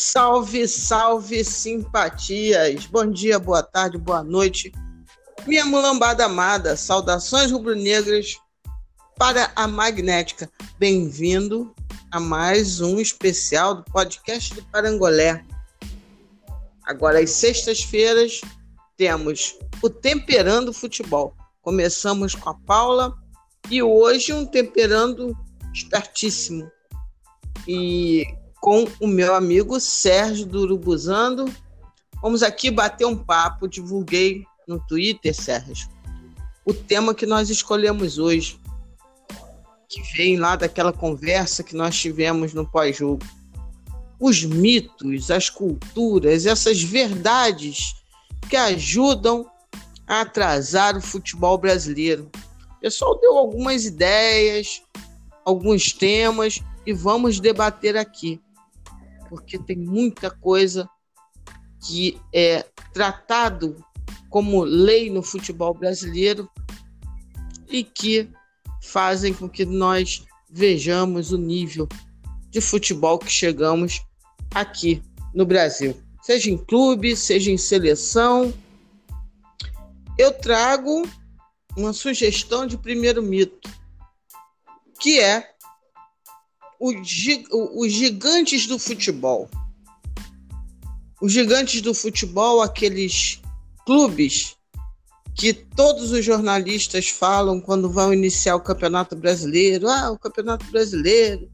Salve, salve, simpatias! Bom dia, boa tarde, boa noite. Minha mulambada amada, saudações rubro-negras para a Magnética. Bem-vindo a mais um especial do podcast do Parangolé. Agora, às sextas-feiras, temos o Temperando Futebol. Começamos com a Paula e hoje um Temperando espertíssimo. E com o meu amigo Sérgio do Urubuzando. Vamos aqui bater um papo, divulguei no Twitter, Sérgio, o tema que nós escolhemos hoje, que vem lá daquela conversa que nós tivemos no pós-jogo. Os mitos, as culturas, essas verdades que ajudam a atrasar o futebol brasileiro. O pessoal deu algumas ideias, alguns temas e vamos debater aqui porque tem muita coisa que é tratado como lei no futebol brasileiro e que fazem com que nós vejamos o nível de futebol que chegamos aqui no Brasil, seja em clube, seja em seleção. Eu trago uma sugestão de primeiro mito, que é os gigantes do futebol. Os gigantes do futebol, aqueles clubes que todos os jornalistas falam quando vão iniciar o Campeonato Brasileiro. Ah, o Campeonato Brasileiro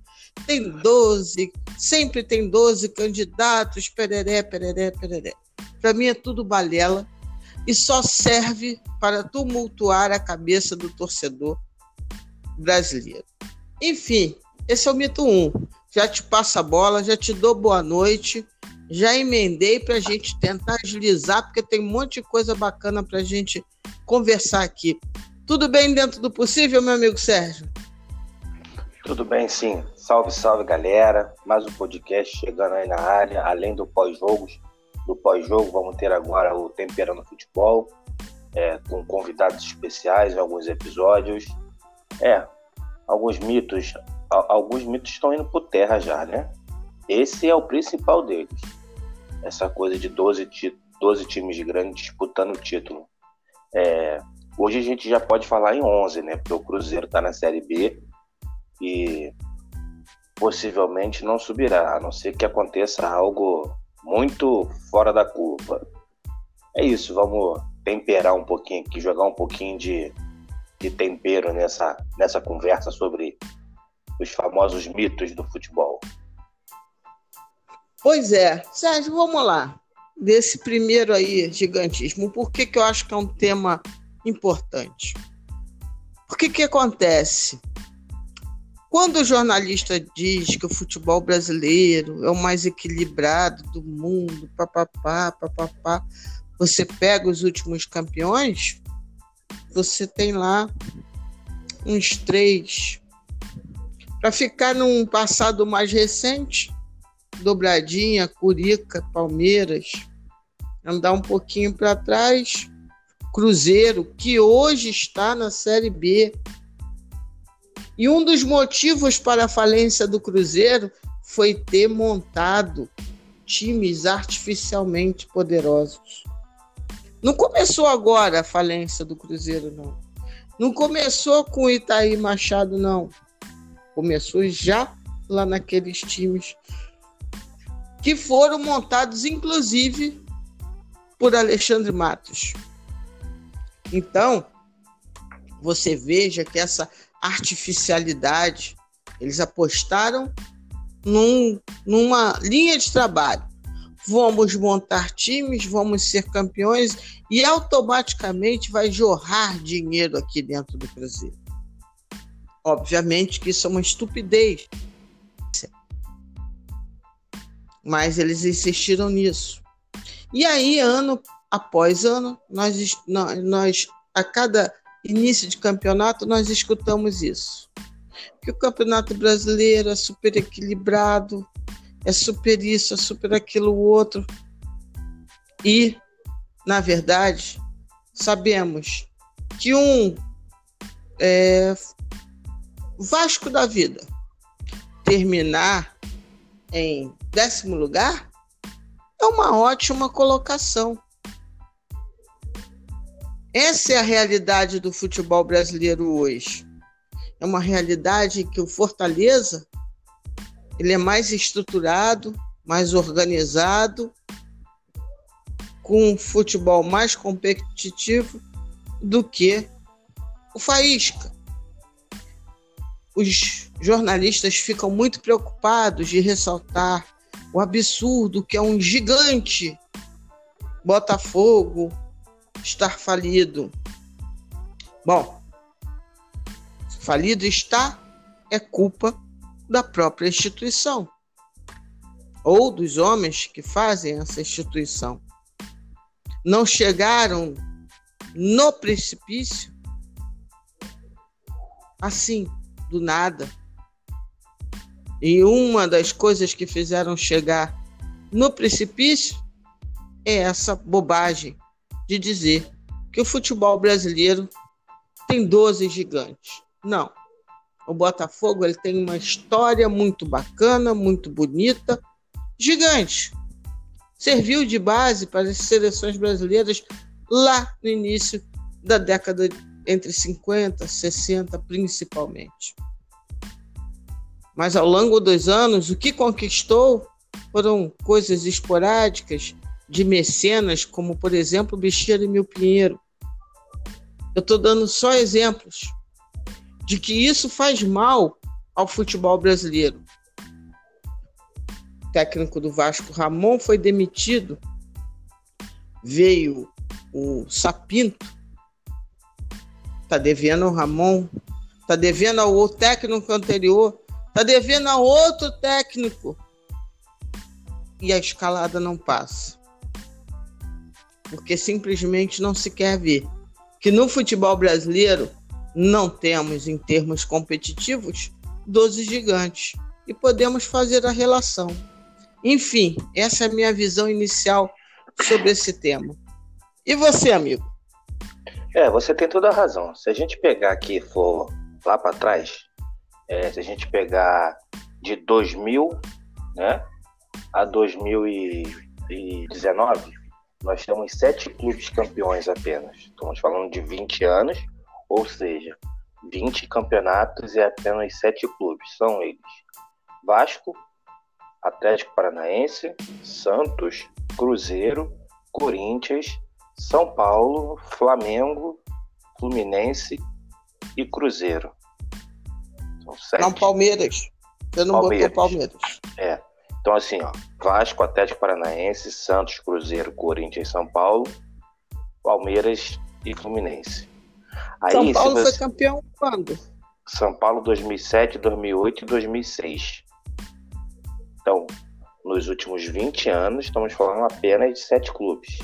tem 12, sempre tem 12 candidatos, pereré, pereré, pereré. Para mim é tudo balela e só serve para tumultuar a cabeça do torcedor brasileiro. Enfim, esse é o mito 1. Já te passo a bola, já te dou boa noite, já emendei para a gente tentar agilizar, porque tem um monte de coisa bacana para a gente conversar aqui. Tudo bem dentro do possível, meu amigo Sérgio? Tudo bem, sim. Salve, salve, galera. Mais um podcast chegando aí na área, além do pós-jogos. Do pós-jogo, vamos ter agora o Temperando Futebol, é, com convidados especiais em alguns episódios. É, alguns mitos alguns mitos estão indo por terra já, né? Esse é o principal deles. Essa coisa de 12, 12 times grandes disputando o título. É, hoje a gente já pode falar em 11, né? Porque o Cruzeiro está na Série B e possivelmente não subirá, a não ser que aconteça algo muito fora da curva. É isso, vamos temperar um pouquinho aqui, jogar um pouquinho de, de tempero nessa, nessa conversa sobre os famosos mitos do futebol. Pois é, Sérgio, vamos lá. Desse primeiro aí, gigantismo, por que, que eu acho que é um tema importante? O que, que acontece? Quando o jornalista diz que o futebol brasileiro é o mais equilibrado do mundo, papapá, papapá, você pega os últimos campeões, você tem lá uns três para ficar num passado mais recente, Dobradinha, Curica, Palmeiras, andar um pouquinho para trás, Cruzeiro, que hoje está na Série B. E um dos motivos para a falência do Cruzeiro foi ter montado times artificialmente poderosos. Não começou agora a falência do Cruzeiro, não. Não começou com Itaí Machado, não. Começou já lá naqueles times que foram montados, inclusive, por Alexandre Matos. Então, você veja que essa artificialidade, eles apostaram num, numa linha de trabalho. Vamos montar times, vamos ser campeões e automaticamente vai jorrar dinheiro aqui dentro do Cruzeiro. Obviamente que isso é uma estupidez. Mas eles insistiram nisso. E aí, ano após ano, nós, nós a cada início de campeonato, nós escutamos isso. Que o campeonato brasileiro é super equilibrado, é super isso, é super aquilo outro. E, na verdade, sabemos que um é, Vasco da vida terminar em décimo lugar é uma ótima colocação. Essa é a realidade do futebol brasileiro hoje. É uma realidade que o Fortaleza ele é mais estruturado, mais organizado, com um futebol mais competitivo do que o Faísca. Os jornalistas ficam muito preocupados de ressaltar o absurdo que é um gigante Botafogo estar falido. Bom, falido está é culpa da própria instituição ou dos homens que fazem essa instituição. Não chegaram no precipício assim, do nada. E uma das coisas que fizeram chegar no precipício é essa bobagem de dizer que o futebol brasileiro tem 12 gigantes. Não. O Botafogo ele tem uma história muito bacana, muito bonita, gigante. Serviu de base para as seleções brasileiras lá no início da década entre 50 e 60, principalmente. Mas ao longo dos anos, o que conquistou foram coisas esporádicas, de mecenas, como por exemplo Bicheiro e Mil Pinheiro. Eu estou dando só exemplos de que isso faz mal ao futebol brasileiro. O técnico do Vasco, Ramon, foi demitido. Veio o Sapinto, está devendo ao Ramon, está devendo ao técnico anterior, está devendo a outro técnico. E a escalada não passa porque simplesmente não se quer ver que no futebol brasileiro não temos, em termos competitivos, 12 gigantes e podemos fazer a relação. Enfim, essa é a minha visão inicial sobre esse tema. E você, amigo? É, você tem toda a razão. Se a gente pegar aqui, for lá para trás, é, se a gente pegar de 2000 né, a 2019, nós temos sete clubes campeões apenas. Estamos falando de 20 anos, ou seja, 20 campeonatos e apenas sete clubes. São eles: Vasco, Atlético Paranaense, Santos, Cruzeiro, Corinthians, São Paulo, Flamengo, Fluminense e Cruzeiro. São sete. Não, Palmeiras. Você não Palmeiras. botou Palmeiras. É. Então, assim, ó, Vasco, Atlético Paranaense, Santos, Cruzeiro, Corinthians, São Paulo, Palmeiras e Fluminense. Aí, São Paulo você... foi campeão quando? São Paulo 2007, 2008 e 2006. Então, nos últimos 20 anos, estamos falando apenas de sete clubes.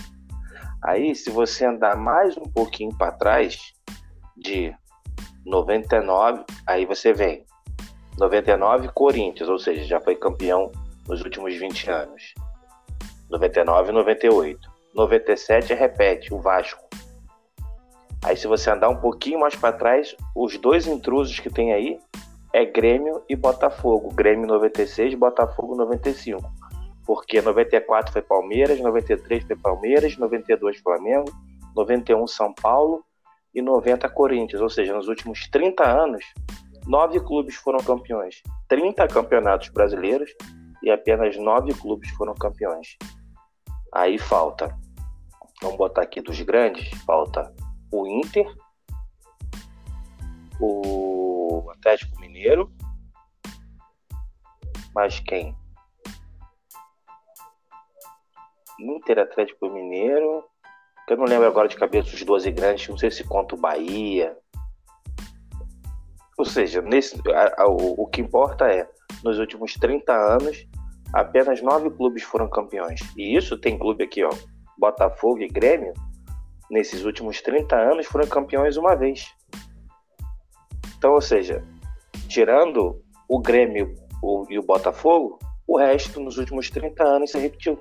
Aí, se você andar mais um pouquinho para trás, de 99, aí você vem 99 Corinthians, ou seja, já foi campeão nos últimos 20 anos. 99 e 98. 97 repete, o Vasco. Aí se você andar um pouquinho mais para trás, os dois intrusos que tem aí é Grêmio e Botafogo. Grêmio 96, Botafogo 95. Porque 94 foi Palmeiras, 93 foi Palmeiras, 92 Flamengo, 91 São Paulo e 90 Corinthians. Ou seja, nos últimos 30 anos, nove clubes foram campeões. 30 campeonatos brasileiros e apenas nove clubes foram campeões. Aí falta, vamos botar aqui dos grandes, falta o Inter, o Atlético Mineiro, mas quem? Inter, Atlético Mineiro, eu não lembro agora de cabeça os 12 grandes, não sei se conta o Bahia. Ou seja, nesse, a, a, o, o que importa é, nos últimos 30 anos, apenas nove clubes foram campeões. E isso tem clube aqui, ó, Botafogo e Grêmio, nesses últimos 30 anos foram campeões uma vez. Então, ou seja, tirando o Grêmio e o Botafogo, o resto nos últimos 30 anos se repetiu.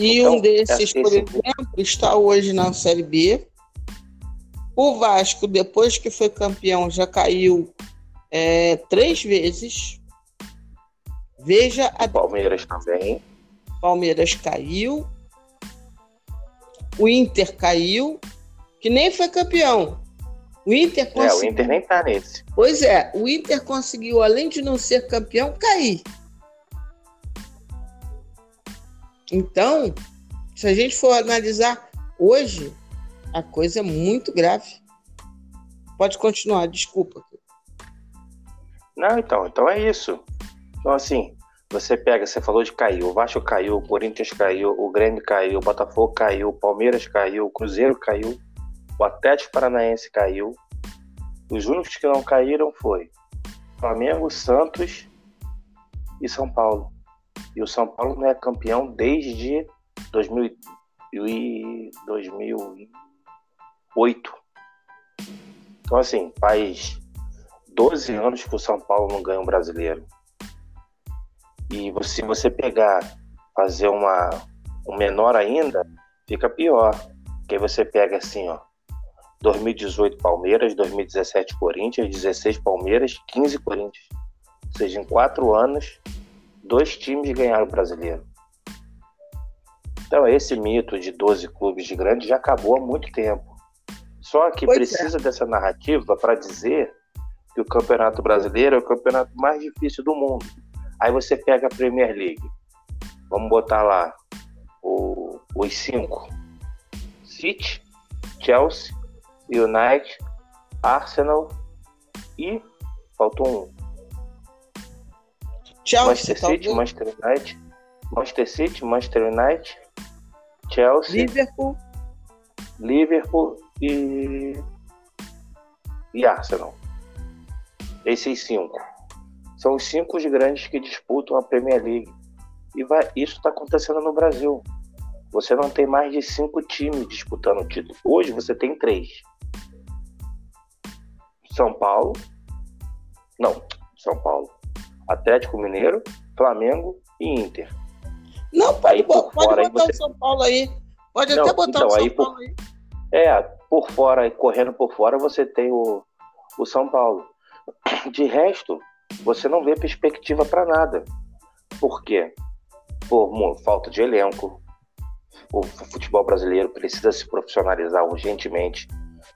E então, um desses, por exemplo, está hoje na Série B. O Vasco, depois que foi campeão, já caiu é, três vezes. Veja a. Palmeiras também. Palmeiras caiu, o Inter caiu, que nem foi campeão. O Inter conseguiu... É, o Inter nem tá nesse. Pois é, o Inter conseguiu, além de não ser campeão, cair. Então, se a gente for analisar hoje, a coisa é muito grave. Pode continuar, desculpa. Não, então, então é isso. Então, assim, você pega, você falou de cair, o Vasco caiu, o Corinthians caiu, o Grêmio caiu, o Botafogo caiu, o Palmeiras caiu, o Cruzeiro caiu, o Atlético Paranaense caiu. Os únicos que não caíram foi Flamengo, Santos e São Paulo. E o São Paulo não é campeão desde 2000, 2008. Então, assim, faz 12 anos que o São Paulo não ganha um brasileiro. E se você pegar, fazer uma, um menor ainda, fica pior. Porque aí você pega assim, ó. 2018 Palmeiras, 2017 Corinthians, 16 Palmeiras, 15 Corinthians. Ou seja, em quatro anos, dois times ganharam o brasileiro. Então, esse mito de 12 clubes de grandes já acabou há muito tempo. Só que pois é. precisa é. dessa narrativa para dizer que o Campeonato Brasileiro é o campeonato mais difícil do mundo. Aí você pega a Premier League. Vamos botar lá o, os cinco: City, Chelsea, United, Arsenal e faltou um. Chelsea, Manchester City, Manchester United, Manchester City, Manchester United, Chelsea, Liverpool, Liverpool e e Arsenal. Esses cinco são os cinco grandes que disputam a Premier League. E vai, isso está acontecendo no Brasil. Você não tem mais de cinco times disputando o título. Hoje você tem três. São Paulo. Não, São Paulo. Atlético Mineiro, Flamengo e Inter. Não, pode, aí, por pode fora, botar você... o São Paulo aí. Pode não, até botar então, o São aí, Paulo por... aí. É, por fora, correndo por fora, você tem o, o São Paulo. De resto, você não vê perspectiva para nada. Por quê? Por falta de elenco. O futebol brasileiro precisa se profissionalizar urgentemente,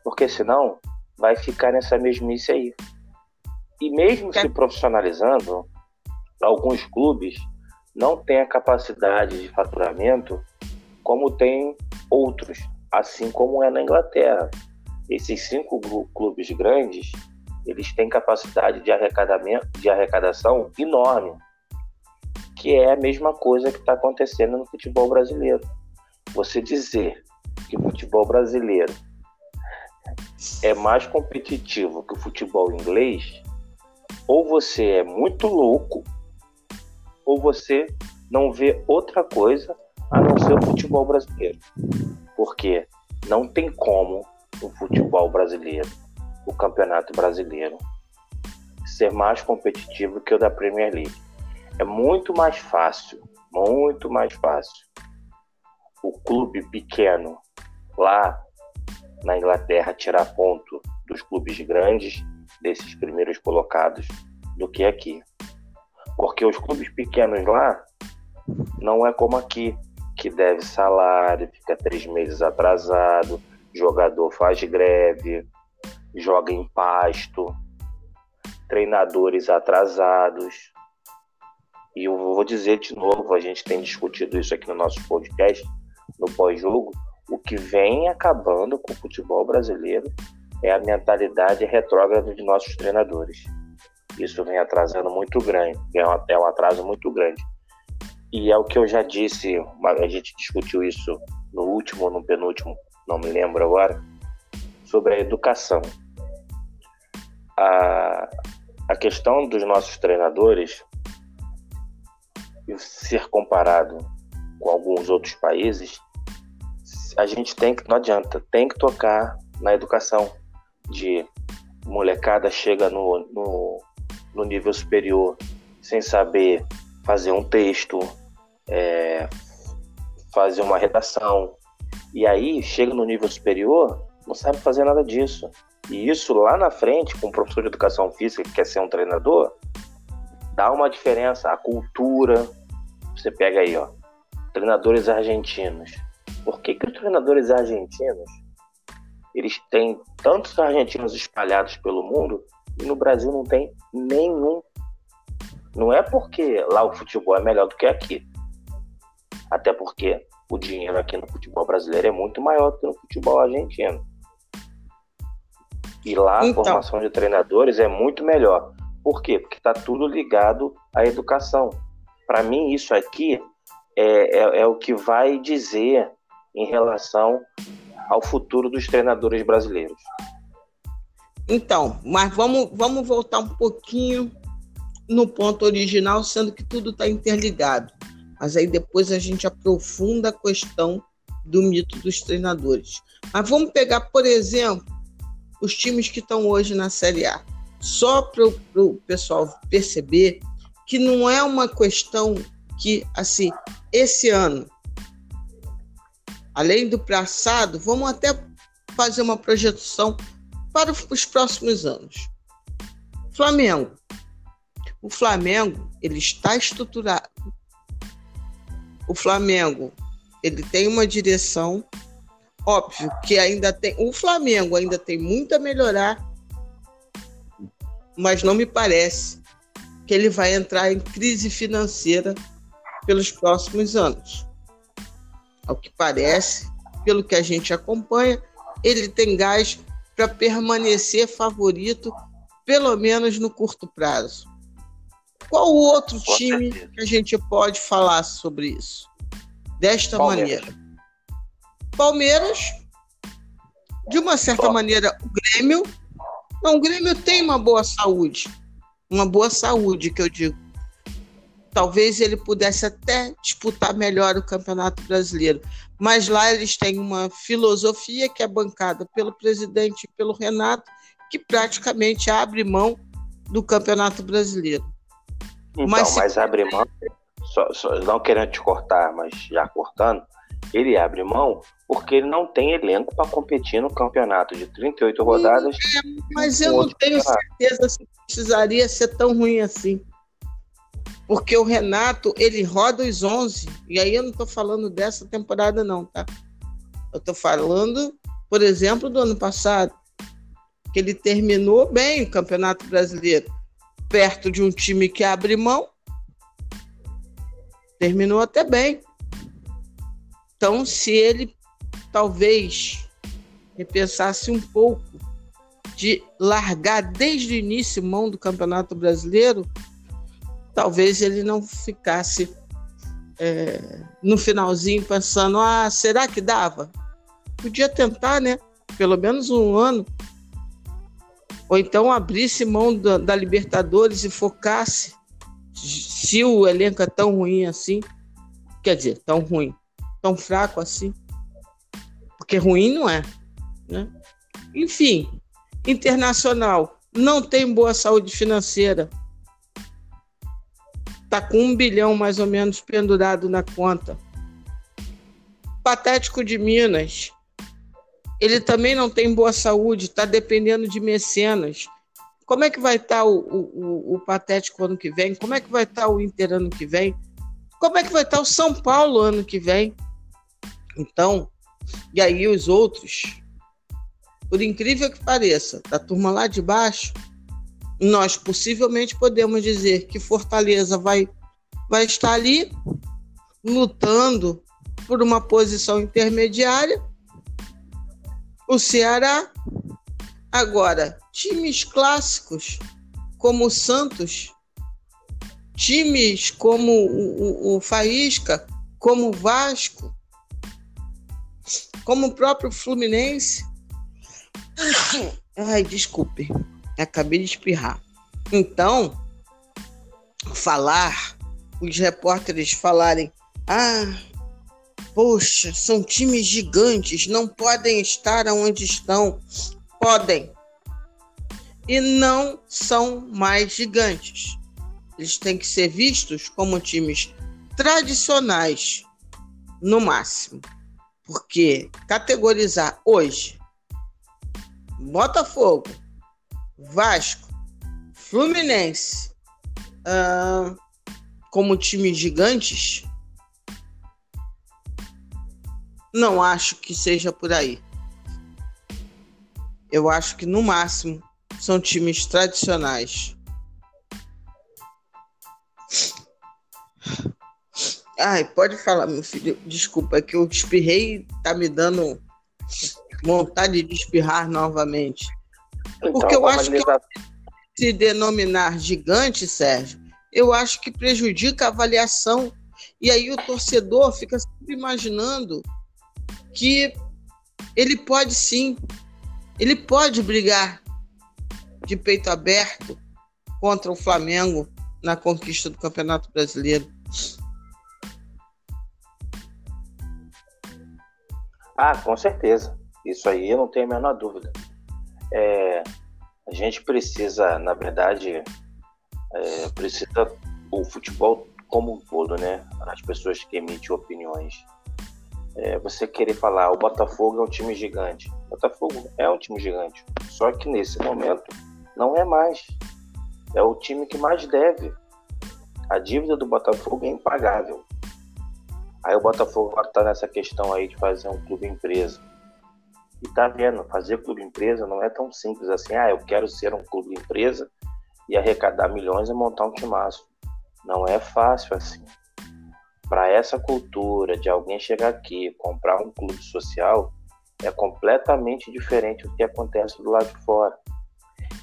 porque senão vai ficar nessa mesmice aí. E mesmo se profissionalizando, alguns clubes não têm a capacidade de faturamento como tem outros, assim como é na Inglaterra. Esses cinco clubes grandes, eles têm capacidade de arrecadamento, de arrecadação enorme, que é a mesma coisa que está acontecendo no futebol brasileiro. Você dizer que o futebol brasileiro é mais competitivo que o futebol inglês, ou você é muito louco, ou você não vê outra coisa a não ser o futebol brasileiro. Porque não tem como o futebol brasileiro, o campeonato brasileiro, ser mais competitivo que o da Premier League. É muito mais fácil, muito mais fácil. O clube pequeno lá na Inglaterra tirar ponto dos clubes grandes, desses primeiros colocados, do que aqui. Porque os clubes pequenos lá não é como aqui, que deve salário, fica três meses atrasado, jogador faz greve, joga em pasto, treinadores atrasados. E eu vou dizer de novo, a gente tem discutido isso aqui no nosso podcast, no pós-jogo, o que vem acabando com o futebol brasileiro é a mentalidade retrógrada de nossos treinadores. Isso vem atrasando muito grande, é um atraso muito grande. E é o que eu já disse, a gente discutiu isso no último ou no penúltimo, não me lembro agora, sobre a educação. A, a questão dos nossos treinadores ser comparado com alguns outros países a gente tem que, não adianta, tem que tocar na educação de molecada chega no, no, no nível superior sem saber fazer um texto, é, fazer uma redação, e aí chega no nível superior, não sabe fazer nada disso. E isso lá na frente, com o professor de educação física que quer ser um treinador, dá uma diferença. A cultura, você pega aí, ó, treinadores argentinos. Por que, que os treinadores argentinos eles têm tantos argentinos espalhados pelo mundo e no Brasil não tem nenhum? Não é porque lá o futebol é melhor do que aqui. Até porque o dinheiro aqui no futebol brasileiro é muito maior do que no futebol argentino. E lá então, a formação de treinadores é muito melhor. Por quê? Porque está tudo ligado à educação. Para mim, isso aqui é, é, é o que vai dizer em relação ao futuro dos treinadores brasileiros. Então, mas vamos, vamos voltar um pouquinho no ponto original, sendo que tudo está interligado. Mas aí depois a gente aprofunda a questão do mito dos treinadores. Mas vamos pegar, por exemplo, os times que estão hoje na Série A. Só para o pessoal perceber que não é uma questão que, assim, esse ano, além do passado, vamos até fazer uma projeção para os próximos anos. Flamengo. O Flamengo, ele está estruturado. O Flamengo, ele tem uma direção óbvio que ainda tem, o Flamengo ainda tem muito a melhorar, mas não me parece que ele vai entrar em crise financeira pelos próximos anos. Ao que parece, pelo que a gente acompanha, ele tem gás para permanecer favorito, pelo menos no curto prazo. Qual o outro time que a gente pode falar sobre isso? Desta Palmeiras. maneira. Palmeiras, de uma certa maneira, o Grêmio. Não, o Grêmio tem uma boa saúde. Uma boa saúde, que eu digo talvez ele pudesse até disputar melhor o Campeonato Brasileiro. Mas lá eles têm uma filosofia que é bancada pelo presidente e pelo Renato, que praticamente abre mão do Campeonato Brasileiro. Então, mas, mas abre mão, só, só, não querendo te cortar, mas já cortando, ele abre mão porque ele não tem elenco para competir no campeonato de 38 rodadas. É, mas eu não tenho certeza se precisaria ser tão ruim assim. Porque o Renato, ele roda os 11. E aí eu não estou falando dessa temporada, não, tá? Eu estou falando, por exemplo, do ano passado. Que ele terminou bem o Campeonato Brasileiro. Perto de um time que abre mão. Terminou até bem. Então, se ele talvez repensasse um pouco de largar desde o início mão do Campeonato Brasileiro, talvez ele não ficasse é, no finalzinho pensando: ah, será que dava? Podia tentar, né? Pelo menos um ano. Ou então abrisse mão da, da Libertadores e focasse, se o elenco é tão ruim assim, quer dizer, tão ruim, tão fraco assim, porque ruim não é, né? Enfim, internacional não tem boa saúde financeira, Está com um bilhão mais ou menos pendurado na conta. Patético de Minas. Ele também não tem boa saúde, está dependendo de mecenas. Como é que vai estar tá o, o, o, Patético ano que vem? Como é que vai estar tá o Inter ano que vem? Como é que vai estar tá o São Paulo ano que vem? Então, e aí os outros, por incrível que pareça, da turma lá de baixo, nós possivelmente podemos dizer que Fortaleza vai, vai estar ali lutando por uma posição intermediária. O Ceará. Agora, times clássicos como o Santos, times como o, o, o Faísca, como o Vasco, como o próprio Fluminense. Ai, desculpe. Acabei de espirrar. Então, falar, os repórteres falarem: ah, poxa, são times gigantes, não podem estar onde estão. Podem. E não são mais gigantes. Eles têm que ser vistos como times tradicionais, no máximo. Porque categorizar hoje Botafogo, Vasco, Fluminense, uh, como times gigantes, Não acho que seja por aí. Eu acho que no máximo são times tradicionais. Ai, pode falar, meu filho. Desculpa, é que eu espirrei tá me dando vontade de espirrar novamente. Então, Porque eu acho que se denominar gigante, Sérgio, eu acho que prejudica a avaliação. E aí o torcedor fica sempre imaginando que ele pode sim, ele pode brigar de peito aberto contra o Flamengo na conquista do Campeonato Brasileiro. Ah, com certeza. Isso aí eu não tenho a menor dúvida. É, a gente precisa, na verdade, é, precisa o futebol como um todo, né? As pessoas que emitem opiniões. É, você querer falar, o Botafogo é um time gigante. O Botafogo é um time gigante. Só que nesse momento não é mais. É o time que mais deve. A dívida do Botafogo é impagável. Aí o Botafogo agora tá nessa questão aí de fazer um clube empresa. E tá vendo, fazer clube empresa não é tão simples assim, ah, eu quero ser um clube empresa e arrecadar milhões e montar um timaço. Não é fácil assim. Para essa cultura de alguém chegar aqui comprar um clube social é completamente diferente do que acontece do lado de fora.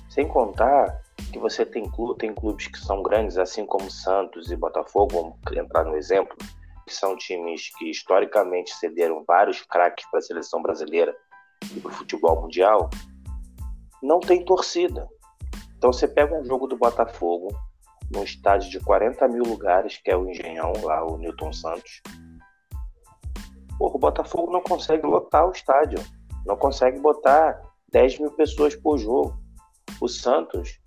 Sem contar que você tem, clube, tem clubes que são grandes, assim como Santos e Botafogo, vamos entrar no exemplo, que são times que historicamente cederam vários craques para a seleção brasileira e para o futebol mundial, não tem torcida. Então você pega um jogo do Botafogo, num estádio de 40 mil lugares, que é o Engenhão, lá o Newton Santos. Porra, o Botafogo não consegue lotar o estádio, não consegue botar 10 mil pessoas por jogo. O Santos,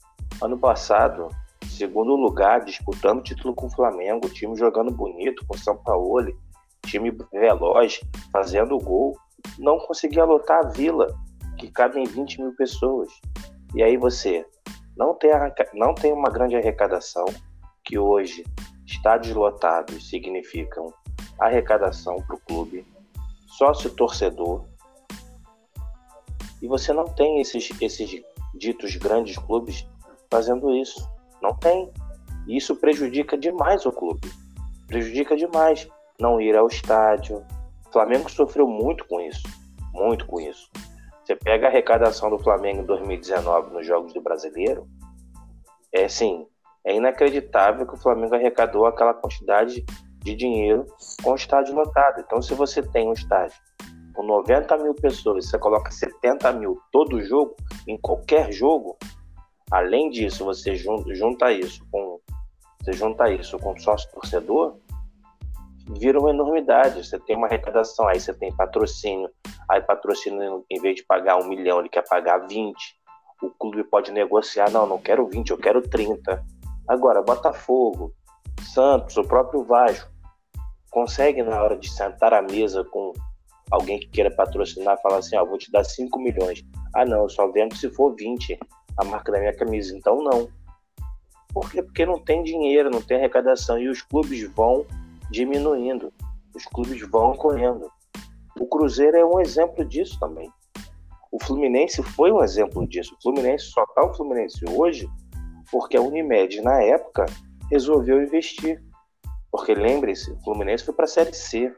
ano passado, segundo lugar, disputando título com o Flamengo, time jogando bonito com o São Paulo, time veloz, fazendo gol, não conseguia lotar a vila, que cabe em 20 mil pessoas. E aí você não tem, não tem uma grande arrecadação, que hoje estádios lotados significam arrecadação para o clube, sócio torcedor, e você não tem esses, esses ditos grandes clubes fazendo isso. Não tem. E isso prejudica demais o clube. Prejudica demais não ir ao estádio. Flamengo sofreu muito com isso. Muito com isso. Você pega a arrecadação do Flamengo em 2019 nos Jogos do Brasileiro, é assim, é inacreditável que o Flamengo arrecadou aquela quantidade de dinheiro com o estádio lotado. Então, se você tem um estádio com 90 mil pessoas, você coloca 70 mil todo jogo, em qualquer jogo, Além disso, você junta isso com você junta isso com sócio torcedor, vira uma enormidade. Você tem uma arrecadação, aí você tem patrocínio, aí patrocínio, em vez de pagar um milhão, ele quer pagar 20. O clube pode negociar, não, não quero 20, eu quero 30. Agora, Botafogo, Santos, o próprio Vasco, consegue na hora de sentar à mesa com alguém que queira patrocinar, falar assim, ó, vou te dar 5 milhões. Ah, não, eu só vendo se for 20 a marca da minha camisa. Então, não. Por quê? Porque não tem dinheiro, não tem arrecadação e os clubes vão diminuindo, os clubes vão correndo. O Cruzeiro é um exemplo disso também. O Fluminense foi um exemplo disso. O Fluminense só está o Fluminense hoje porque a Unimed, na época, resolveu investir. Porque lembre-se, o Fluminense foi para a Série C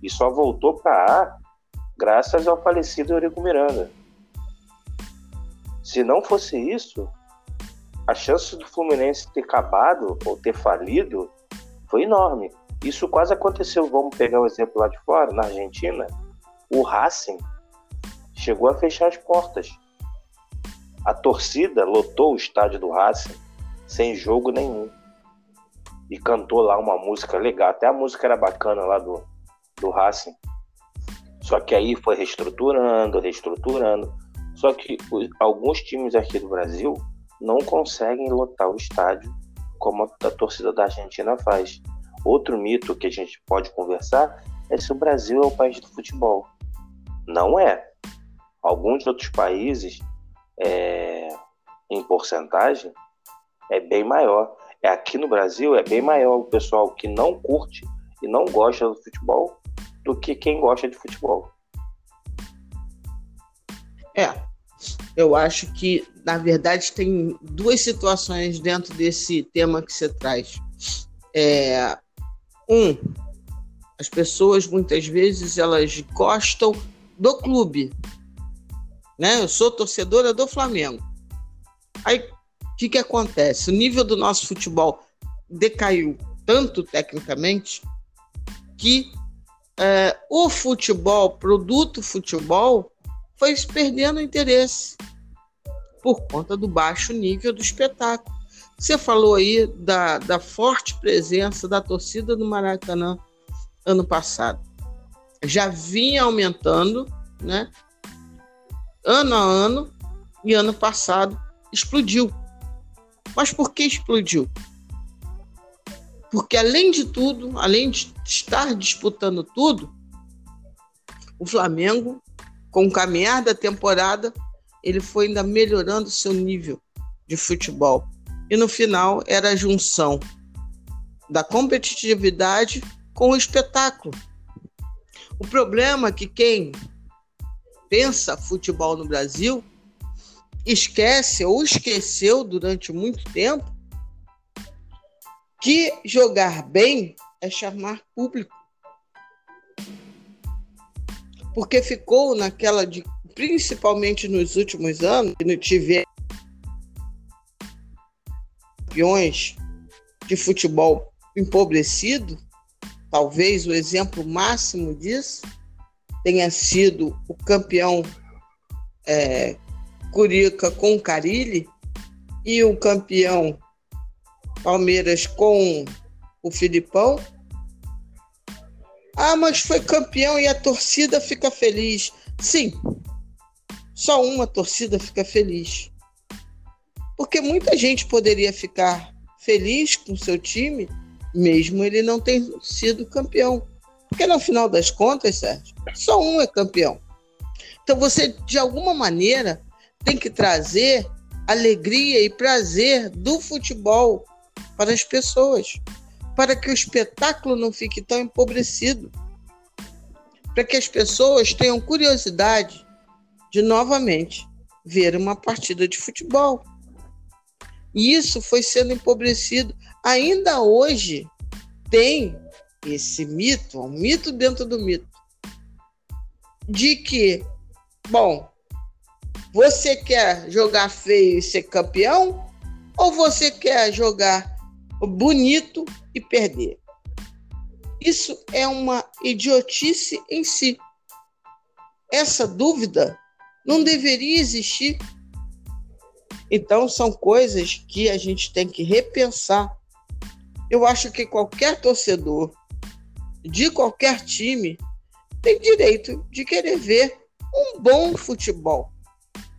e só voltou para A graças ao falecido Eurico Miranda. Se não fosse isso, a chance do Fluminense ter acabado ou ter falido foi enorme. Isso quase aconteceu. Vamos pegar um exemplo lá de fora, na Argentina. O Racing chegou a fechar as portas. A torcida lotou o estádio do Racing sem jogo nenhum. E cantou lá uma música legal. Até a música era bacana lá do, do Racing. Só que aí foi reestruturando, reestruturando. Só que alguns times aqui do Brasil não conseguem lotar o estádio como a, torcida da Argentina faz. Outro mito que a gente pode conversar é se o Brasil é o país do futebol. Não é. Alguns outros países, é, em porcentagem, é bem maior. É aqui no Brasil é bem maior o pessoal que não curte e não gosta do futebol do que quem gosta de futebol. É, eu acho que, na verdade, tem duas situações dentro desse tema que você traz. É, um, as pessoas muitas vezes elas gostam do clube, né? Eu sou torcedora do Flamengo. Aí, o que que acontece? O nível do nosso futebol decaiu tanto tecnicamente que é, o futebol, produto futebol, foi perdendo interesse por conta do baixo nível do espetáculo. Você falou aí da, da forte presença da torcida do Maracanã ano passado. Já vinha aumentando, né? Ano a ano, e ano passado explodiu. Mas por que explodiu? Porque além de tudo, além de estar disputando tudo, o Flamengo com o caminhar da temporada, ele foi ainda melhorando seu nível de futebol. E no final era a junção da competitividade com o espetáculo. O problema é que quem pensa futebol no Brasil esquece ou esqueceu durante muito tempo que jogar bem é chamar público porque ficou naquela de, principalmente nos últimos anos, que não tive campeões de futebol empobrecido, talvez o exemplo máximo disso tenha sido o campeão é, Curica com Carilli e o campeão Palmeiras com o Filipão, ah, mas foi campeão e a torcida fica feliz. Sim, só uma torcida fica feliz. Porque muita gente poderia ficar feliz com seu time, mesmo ele não tendo sido campeão. Porque no final das contas, Sérgio, só um é campeão. Então você, de alguma maneira, tem que trazer alegria e prazer do futebol para as pessoas para que o espetáculo não fique tão empobrecido, para que as pessoas tenham curiosidade de novamente ver uma partida de futebol. E isso foi sendo empobrecido. Ainda hoje tem esse mito, um mito dentro do mito, de que, bom, você quer jogar feio e ser campeão? Ou você quer jogar bonito e perder. Isso é uma idiotice em si. Essa dúvida não deveria existir. Então, são coisas que a gente tem que repensar. Eu acho que qualquer torcedor de qualquer time tem direito de querer ver um bom futebol.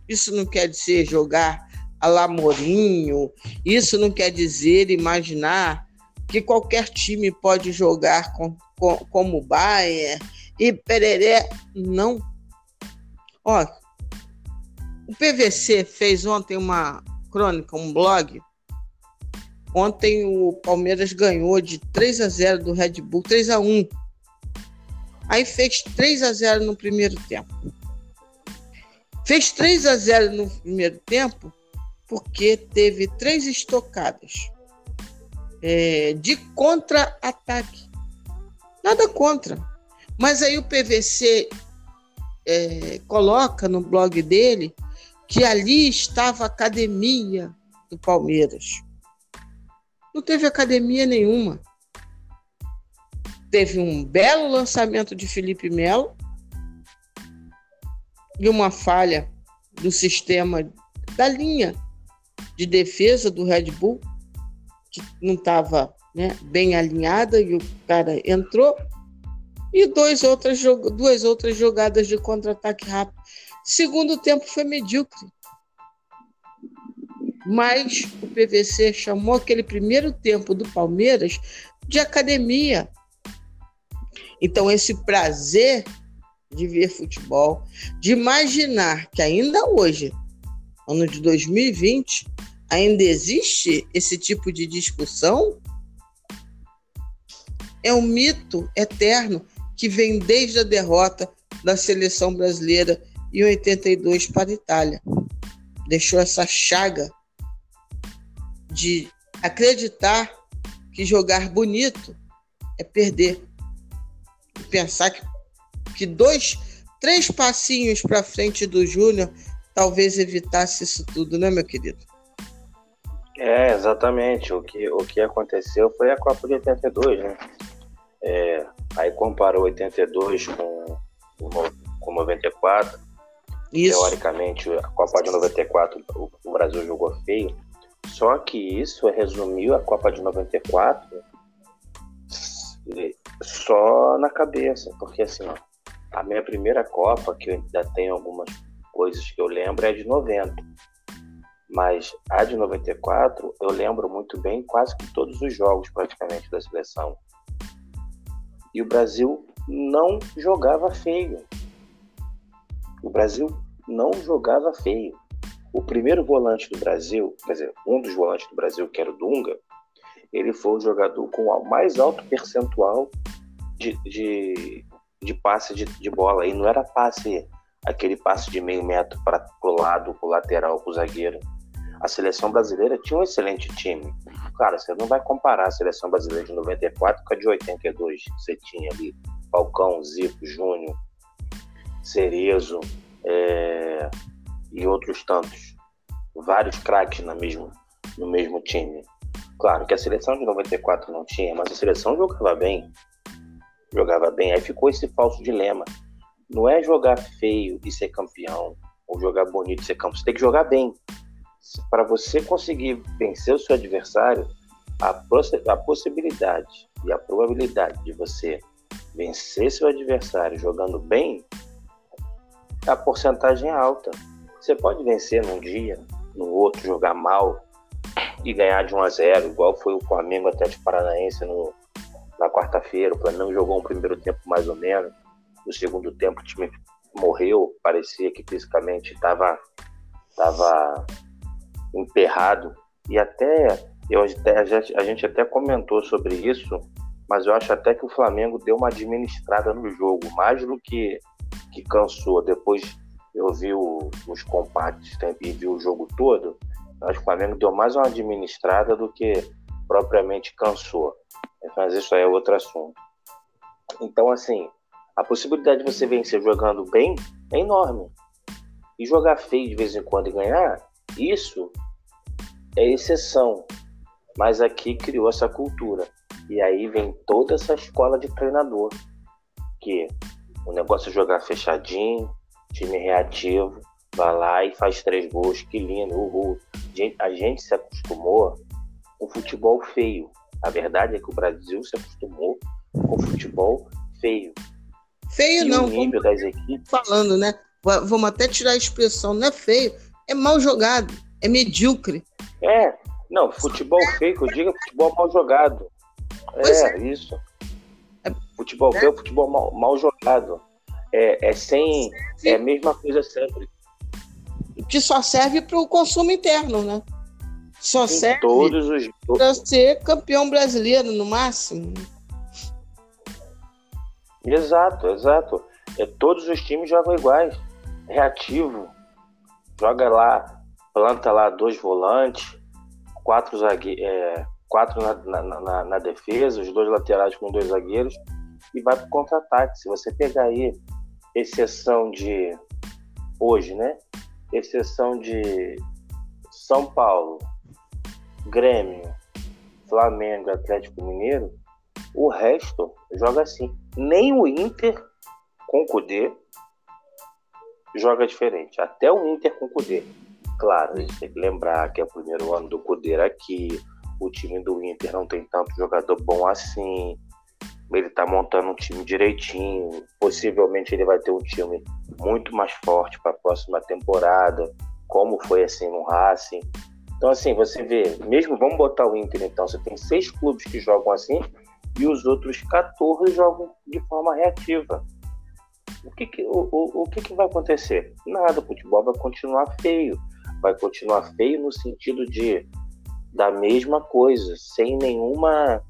Isso não quer dizer jogar a Lamorinho, isso não quer dizer imaginar que qualquer time pode jogar com, com, como Bayern e pereré. Não. Ó, o PVC fez ontem uma crônica, um blog. Ontem o Palmeiras ganhou de 3 a 0 do Red Bull, 3 a 1. Aí fez 3 a 0 no primeiro tempo. Fez 3 a 0 no primeiro tempo porque teve três estocadas é, de contra-ataque. Nada contra. Mas aí o PVC é, coloca no blog dele que ali estava a academia do Palmeiras. Não teve academia nenhuma. Teve um belo lançamento de Felipe Melo e uma falha do sistema da linha de defesa do Red Bull que não estava né, bem alinhada e o cara entrou. E dois outras, duas outras jogadas de contra-ataque rápido. Segundo tempo foi medíocre. Mas o PVC chamou aquele primeiro tempo do Palmeiras de academia. Então, esse prazer de ver futebol, de imaginar que ainda hoje, ano de 2020, ainda existe esse tipo de discussão? É um mito eterno que vem desde a derrota da seleção brasileira em 82 para a Itália. Deixou essa chaga de acreditar que jogar bonito é perder. Pensar que, que dois, três passinhos para frente do Júnior talvez evitasse isso tudo, né, meu querido? É, exatamente. O que, o que aconteceu foi a Copa de 82, né? É, aí comparou 82 com, com 94. Isso. Teoricamente, a Copa de 94 o, o Brasil jogou feio. Só que isso resumiu a Copa de 94 só na cabeça, porque assim, ó, a minha primeira Copa, que eu ainda tenho algumas coisas que eu lembro, é de 90. Mas a de 94, eu lembro muito bem quase que todos os jogos praticamente da seleção. E o Brasil não jogava feio. O Brasil não jogava feio. O primeiro volante do Brasil, quer dizer, um dos volantes do Brasil, que era o Dunga, ele foi o jogador com o mais alto percentual de, de, de passe de, de bola. E não era passe, aquele passe de meio metro para o lado, o lateral, o zagueiro. A seleção brasileira tinha um excelente time. Cara, você não vai comparar a seleção brasileira de 94 com a de 82. Você tinha ali Falcão, Zico, Júnior, Cerezo, é, e outros tantos. Vários craques no mesmo, no mesmo time. Claro que a seleção de 94 não tinha, mas a seleção jogava bem. Jogava bem. Aí ficou esse falso dilema. Não é jogar feio e ser campeão, ou jogar bonito e ser campeão. Você tem que jogar bem. Para você conseguir vencer o seu adversário, a, a possibilidade e a probabilidade de você vencer seu adversário jogando bem, a porcentagem é alta. Você pode vencer num dia, no outro jogar mal e ganhar de 1 a 0, igual foi o Flamengo até de Paranaense no, na quarta-feira. O Flamengo jogou um primeiro tempo mais ou menos. No segundo tempo o time morreu, parecia que fisicamente estava tava emperrado. E até, eu, até a, gente, a gente até comentou sobre isso, mas eu acho até que o Flamengo deu uma administrada no jogo, mais do que, que cansou. Depois eu vi o, os compactos e vi o jogo todo, acho que o Flamengo deu mais uma administrada do que propriamente cansou. Mas isso aí é outro assunto. Então, assim, a possibilidade de você vencer jogando bem é enorme. E jogar feio de vez em quando e ganhar, isso é exceção. Mas aqui criou essa cultura. E aí vem toda essa escola de treinador. Que o negócio é jogar fechadinho, time reativo, vai lá e faz três gols, que lindo, uhul. A gente se acostumou com futebol feio. A verdade é que o Brasil se acostumou com futebol feio. Feio e não, equipes. Falando, né? Vamos até tirar a expressão, não é feio, é mal jogado, é medíocre. É, não, futebol feio que eu digo é futebol mal jogado. É, é, isso. É, futebol é. feio, futebol mal, mal jogado é, é sem. É a mesma coisa sempre. Que só serve para o consumo interno, né? Só em serve para ser campeão brasileiro, no máximo. Exato, exato. É, todos os times jogam iguais. Reativo. Joga lá, planta lá dois volantes, quatro zagueiros. É, quatro na, na, na, na, defesa, os dois laterais com dois zagueiros, e vai para o contra-ataque. Se você pegar aí exceção de hoje, né? Exceção de São Paulo, Grêmio, Flamengo, Atlético Mineiro, o resto joga assim. Nem o Inter com o Cudê joga diferente. Até o Inter com o Cudê. Claro, a gente tem que lembrar que é o primeiro ano do Cudê aqui. O time do Inter não tem tanto jogador bom assim ele está montando um time direitinho. Possivelmente ele vai ter um time muito mais forte para a próxima temporada, como foi assim no Racing. Então, assim, você vê, mesmo vamos botar o Inter, então, você tem seis clubes que jogam assim e os outros 14 jogam de forma reativa. O que, que o, o, o que, que vai acontecer? Nada, o futebol vai continuar feio. Vai continuar feio no sentido de da mesma coisa, sem nenhuma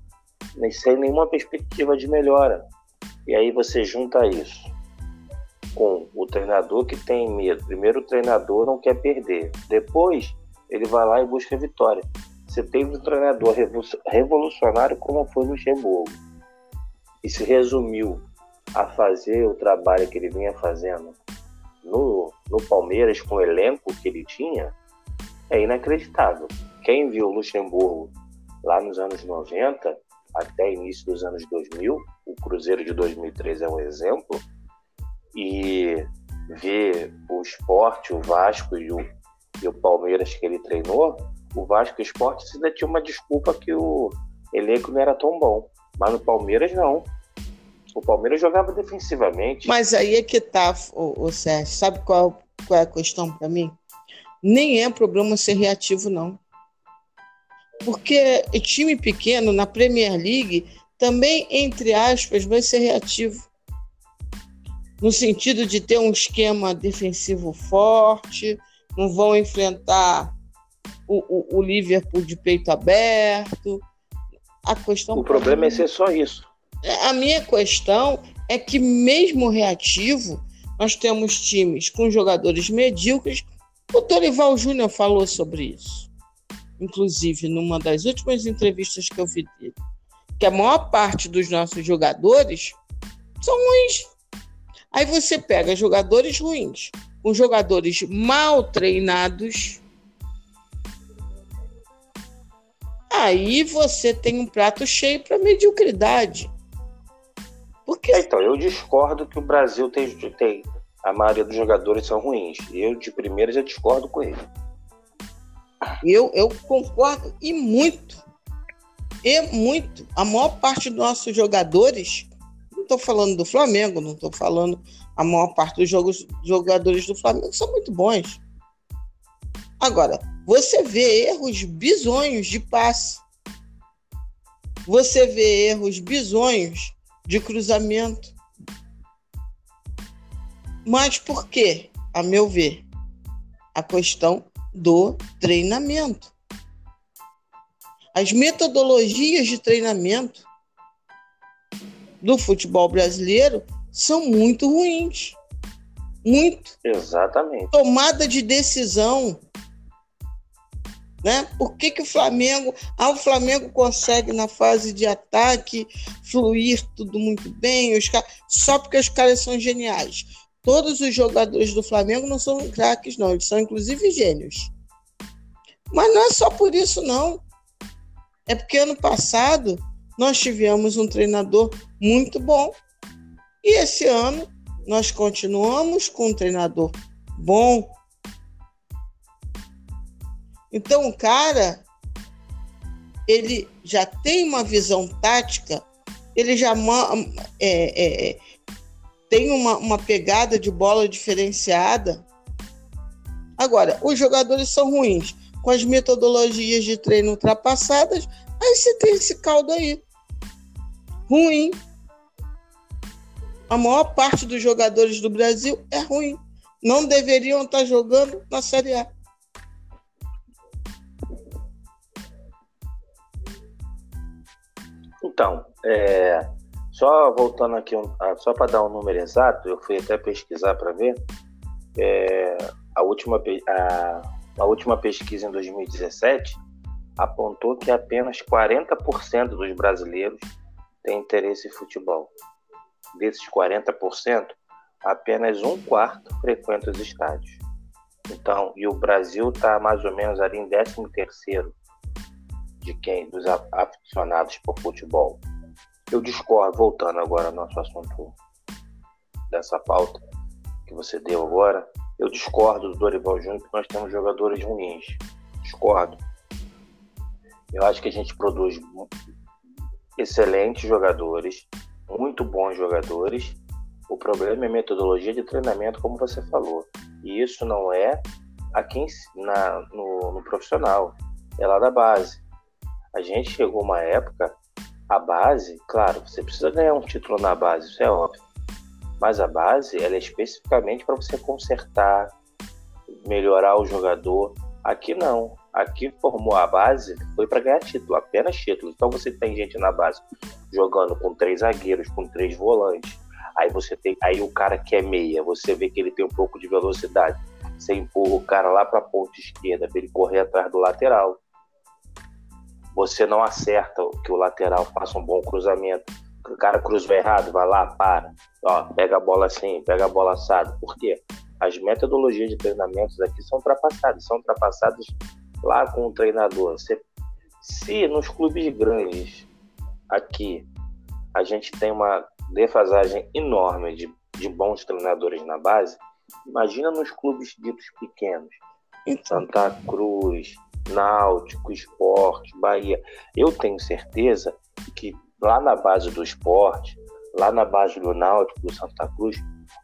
sem nenhuma perspectiva de melhora. E aí você junta isso com o treinador que tem medo. Primeiro, o treinador não quer perder. Depois, ele vai lá e busca a vitória. Você teve um treinador revolucionário como foi o Luxemburgo e se resumiu a fazer o trabalho que ele vinha fazendo no, no Palmeiras com o elenco que ele tinha, é inacreditável. Quem viu Luxemburgo lá nos anos 90 até início dos anos 2000, o Cruzeiro de 2003 é um exemplo, e ver o esporte, o Vasco e o, e o Palmeiras que ele treinou, o Vasco esporte ainda tinha uma desculpa que o elenco não era tão bom. Mas no Palmeiras não. O Palmeiras jogava defensivamente. Mas aí é que tá, o, o Sérgio. Sabe qual, qual é a questão para mim? Nem é problema ser reativo, não. Porque time pequeno na Premier League também, entre aspas, vai ser reativo. No sentido de ter um esquema defensivo forte, não vão enfrentar o, o, o Liverpool de peito aberto. A questão. O problema mim, é ser só isso. A minha questão é que, mesmo reativo, nós temos times com jogadores medíocres. O Dorival Júnior falou sobre isso inclusive numa das últimas entrevistas que eu vi dele, que a maior parte dos nossos jogadores são ruins. Aí você pega jogadores ruins com jogadores mal treinados. Aí você tem um prato cheio para mediocridade. Porque... É, então, eu discordo que o Brasil tem, tem. A maioria dos jogadores são ruins. Eu, de primeira, já discordo com ele. Eu, eu concordo e muito. E muito. A maior parte dos nossos jogadores, não estou falando do Flamengo, não estou falando a maior parte dos jogos, jogadores do Flamengo são muito bons. Agora, você vê erros bizonhos de passe. Você vê erros bizonhos de cruzamento. Mas por quê? A meu ver, a questão do treinamento. As metodologias de treinamento do futebol brasileiro são muito ruins. Muito. Exatamente. Tomada de decisão. Né? Por que, que o Flamengo. Ah, o Flamengo consegue na fase de ataque fluir tudo muito bem, os car... só porque os caras são geniais todos os jogadores do Flamengo não são craques, não. Eles são, inclusive, gênios. Mas não é só por isso, não. É porque ano passado nós tivemos um treinador muito bom. E esse ano nós continuamos com um treinador bom. Então, o cara, ele já tem uma visão tática, ele já é, é, tem uma, uma pegada de bola diferenciada. Agora, os jogadores são ruins, com as metodologias de treino ultrapassadas, aí você tem esse caldo aí. Ruim. A maior parte dos jogadores do Brasil é ruim. Não deveriam estar jogando na Série A. Então, é, só voltando aqui, ah, só para dar um número exato, eu fui até pesquisar para ver. É, a, última, a, a última pesquisa em 2017 apontou que apenas 40% dos brasileiros têm interesse em futebol. Desses 40%, apenas um quarto frequenta os estádios. Então, e o Brasil está mais ou menos ali em 13 terceiro de quem dos aficionados por futebol. Eu discordo, voltando agora ao nosso assunto dessa pauta que você deu agora, eu discordo do Dorival Júnior que nós temos jogadores ruins. Discordo. Eu acho que a gente produz excelentes jogadores, muito bons jogadores. O problema é metodologia de treinamento, como você falou. E isso não é aqui na, no, no profissional, é lá da base. A gente chegou uma época a base, claro, você precisa ganhar um título na base, isso é óbvio. Mas a base, ela é especificamente para você consertar, melhorar o jogador. Aqui não. Aqui formou a base, foi para ganhar título, apenas título. Então você tem gente na base jogando com três zagueiros, com três volantes. Aí você tem, aí o cara que é meia, você vê que ele tem um pouco de velocidade. Você empurra o cara lá para a ponta esquerda para ele correr atrás do lateral. Você não acerta que o lateral faça um bom cruzamento. O cara cruzou errado, vai lá, para. Ó, pega a bola assim, pega a bola assada. Por quê? As metodologias de treinamentos aqui são ultrapassadas, são ultrapassadas lá com o treinador. Se, se nos clubes grandes aqui a gente tem uma defasagem enorme de, de bons treinadores na base, imagina nos clubes ditos pequenos. Santa Cruz, Náutico, Esporte, Bahia. Eu tenho certeza que lá na base do esporte, lá na base do Náutico, do Santa Cruz,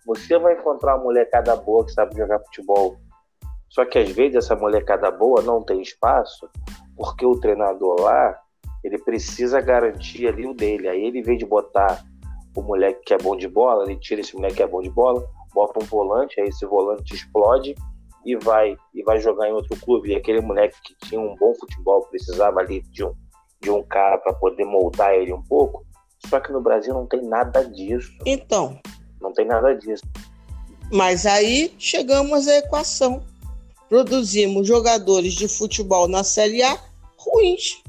você vai encontrar uma molecada boa que sabe jogar futebol. Só que às vezes essa molecada boa não tem espaço, porque o treinador lá, ele precisa garantir ali o dele. Aí ele, em vez de botar o moleque que é bom de bola, ele tira esse moleque que é bom de bola, bota um volante, aí esse volante explode e vai e vai jogar em outro clube. E aquele moleque que tinha um bom futebol precisava ali de um, de um cara para poder moldar ele um pouco. Só que no Brasil não tem nada disso. Então. Não tem nada disso. Mas aí chegamos à equação. Produzimos jogadores de futebol na Série A ruins.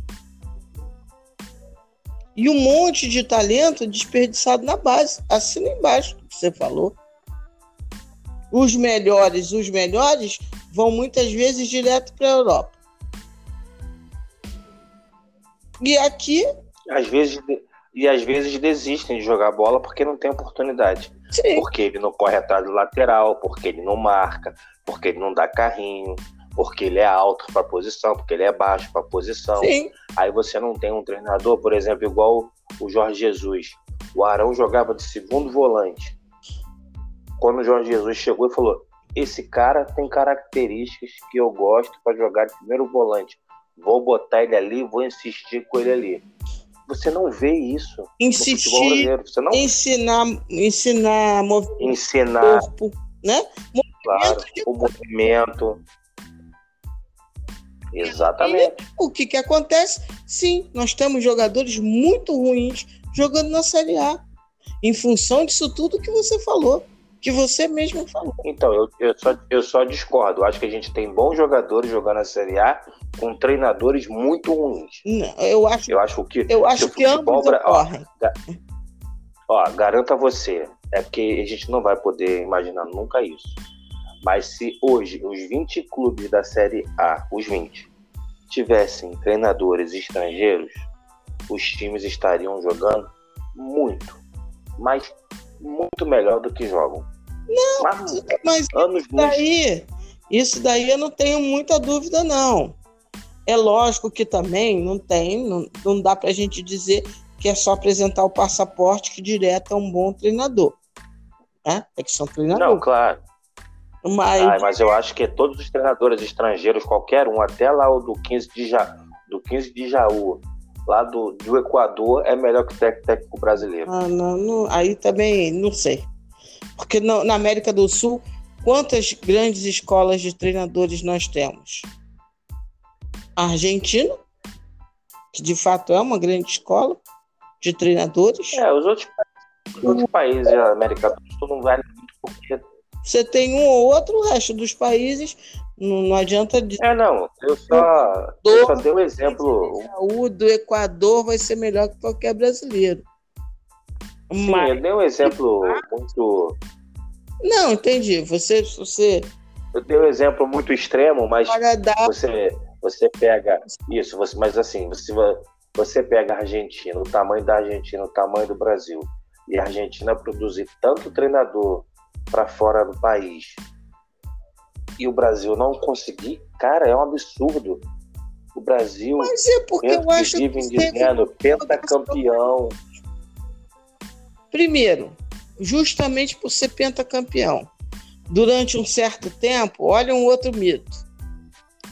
E um monte de talento desperdiçado na base. Assina embaixo que você falou. Os melhores, os melhores vão muitas vezes direto para a Europa. E aqui. Às vezes, e às vezes desistem de jogar bola porque não tem oportunidade. Sim. Porque ele não corre atrás do lateral, porque ele não marca, porque ele não dá carrinho, porque ele é alto para posição, porque ele é baixo para posição. Sim. Aí você não tem um treinador, por exemplo, igual o Jorge Jesus. O Arão jogava de segundo volante quando o Jorge Jesus chegou e falou: Esse cara tem características que eu gosto para jogar de primeiro volante. Vou botar ele ali, vou insistir com ele ali. Você não vê isso insistir, não... ensinar, ensinar, ensinar corpo, né? Claro, o movimento. Exatamente. E o que que acontece? Sim, nós temos jogadores muito ruins jogando na Série A, em função disso tudo que você falou que você mesmo falou. Então, eu, eu, só, eu só discordo. Acho que a gente tem bons jogadores jogando a Série A com treinadores muito ruins. Não, eu acho, eu acho que, eu acho que ambos ocorrem. Ó, ó, garanto a você, é que a gente não vai poder imaginar nunca isso. Mas se hoje os 20 clubes da Série A, os 20, tivessem treinadores estrangeiros, os times estariam jogando muito, mas muito melhor do que jogam. Não, mas, mas anos isso daí, isso daí eu não tenho muita dúvida, não. É lógico que também não tem, não, não dá para a gente dizer que é só apresentar o passaporte que direto é um bom treinador. Né? É que são treinadores. Não, claro. Mas... Ah, mas eu acho que todos os treinadores estrangeiros, qualquer um, até lá o do 15 de, ja... do 15 de Jaú, lá do, do Equador, é melhor que o técnico brasileiro. Ah, não, não, aí também não sei. Porque no, na América do Sul, quantas grandes escolas de treinadores nós temos? A Argentina, que de fato é uma grande escola de treinadores. É, os outros, os outros países da América do Sul não valem muito porque. Você tem um ou outro, o resto dos países não, não adianta dizer. É, não. Eu só, eu só dei um exemplo. O do Equador vai ser melhor que qualquer brasileiro. Sim, Mas... eu dei um exemplo muito. Não, entendi. Você, você. Eu dei um exemplo muito extremo, mas você, você pega isso, você, mas assim, você, você pega a Argentina, o tamanho da Argentina, o tamanho do Brasil, e a Argentina produzir tanto treinador para fora do país e o Brasil não conseguir, cara, é um absurdo. O Brasil, Mas é porque eu acho que dizendo, pentacampeão. Primeiro, justamente por ser pentacampeão. Durante um certo tempo, olha um outro mito.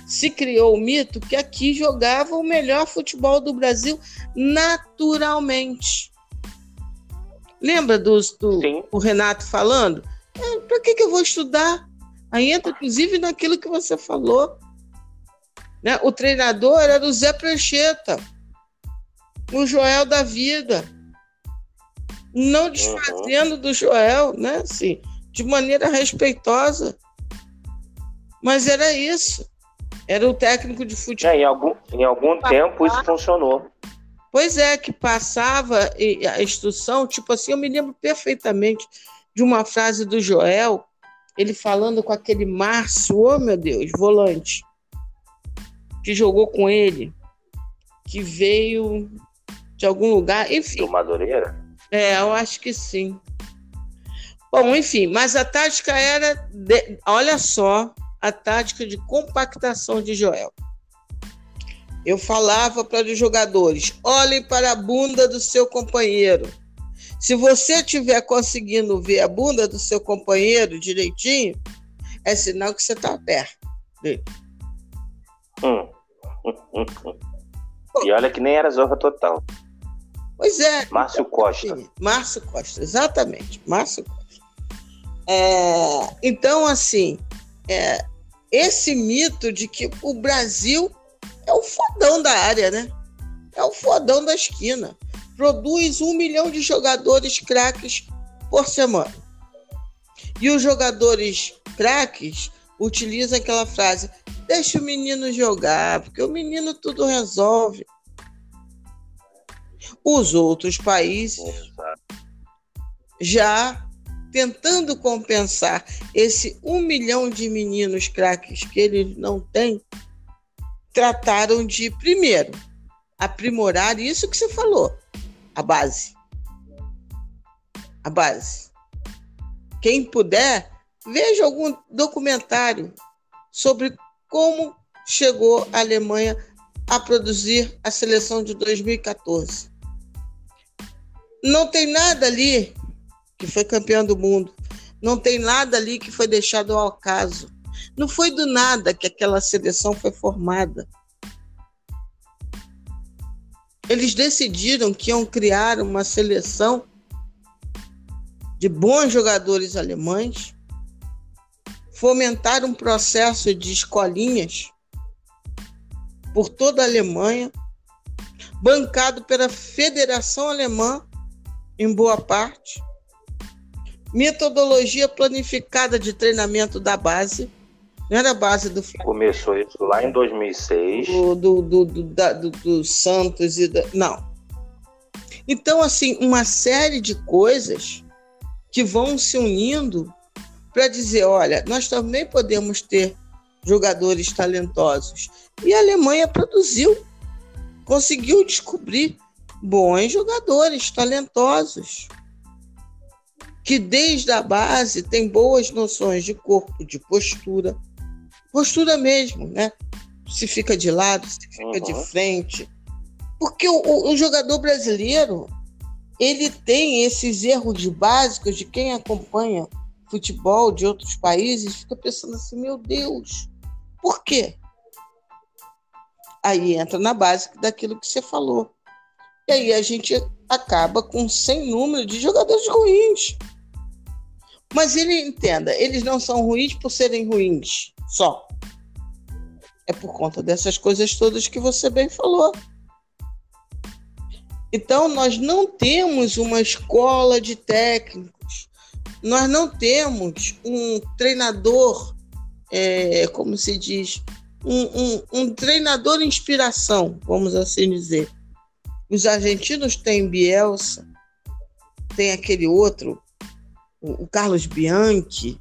Se criou o mito que aqui jogava o melhor futebol do Brasil naturalmente. Lembra do, do o Renato falando? É, Para que, que eu vou estudar? Aí entra, inclusive, naquilo que você falou. Né? O treinador era o Zé Prancheta, o Joel da vida. Não desfazendo uhum. do Joel, né? Assim, de maneira respeitosa. Mas era isso. Era o técnico de futebol. É, em algum, em algum tempo isso funcionou. Pois é, que passava a instrução, tipo assim, eu me lembro perfeitamente de uma frase do Joel, ele falando com aquele Márcio, oh meu Deus, volante, que jogou com ele, que veio de algum lugar, enfim. Do Madureira? É, eu acho que sim. Bom, enfim, mas a tática era, de, olha só, a tática de compactação de Joel. Eu falava para os jogadores: olhem para a bunda do seu companheiro. Se você estiver conseguindo ver a bunda do seu companheiro direitinho, é sinal que você está perto dele. Hum. e olha que nem era zorra total. Pois é. Márcio Costa. Márcio Costa, exatamente. Márcio Costa. É, então, assim, é, esse mito de que o Brasil é o fodão da área, né? É o fodão da esquina. Produz um milhão de jogadores craques por semana. E os jogadores craques utilizam aquela frase: deixa o menino jogar, porque o menino tudo resolve. Os outros países já tentando compensar esse um milhão de meninos craques que eles não têm, trataram de, primeiro, aprimorar isso que você falou, a base. A base. Quem puder, veja algum documentário sobre como chegou a Alemanha a produzir a seleção de 2014. Não tem nada ali que foi campeão do mundo. Não tem nada ali que foi deixado ao acaso. Não foi do nada que aquela seleção foi formada. Eles decidiram que iam criar uma seleção de bons jogadores alemães, fomentar um processo de escolinhas por toda a Alemanha, bancado pela Federação Alemã, em boa parte, metodologia planificada de treinamento da base. Não era a base do Começou isso lá em 2006. Do, do, do, do, da, do, do Santos e da, Não. Então, assim, uma série de coisas que vão se unindo para dizer: olha, nós também podemos ter jogadores talentosos. E a Alemanha produziu, conseguiu descobrir bons jogadores talentosos que desde a base tem boas noções de corpo, de postura, postura mesmo, né? Se fica de lado, se fica uhum. de frente. Porque o, o, jogador brasileiro, ele tem esses erros básicos de quem acompanha futebol de outros países, fica pensando assim, meu Deus, por quê? Aí entra na base daquilo que você falou. E aí a gente acaba com sem número de jogadores ruins. Mas ele entenda, eles não são ruins por serem ruins só. É por conta dessas coisas todas que você bem falou. Então, nós não temos uma escola de técnicos, nós não temos um treinador, é, como se diz, um, um, um treinador inspiração, vamos assim dizer. Os argentinos têm Bielsa, tem aquele outro, o, Carlos Bianchi,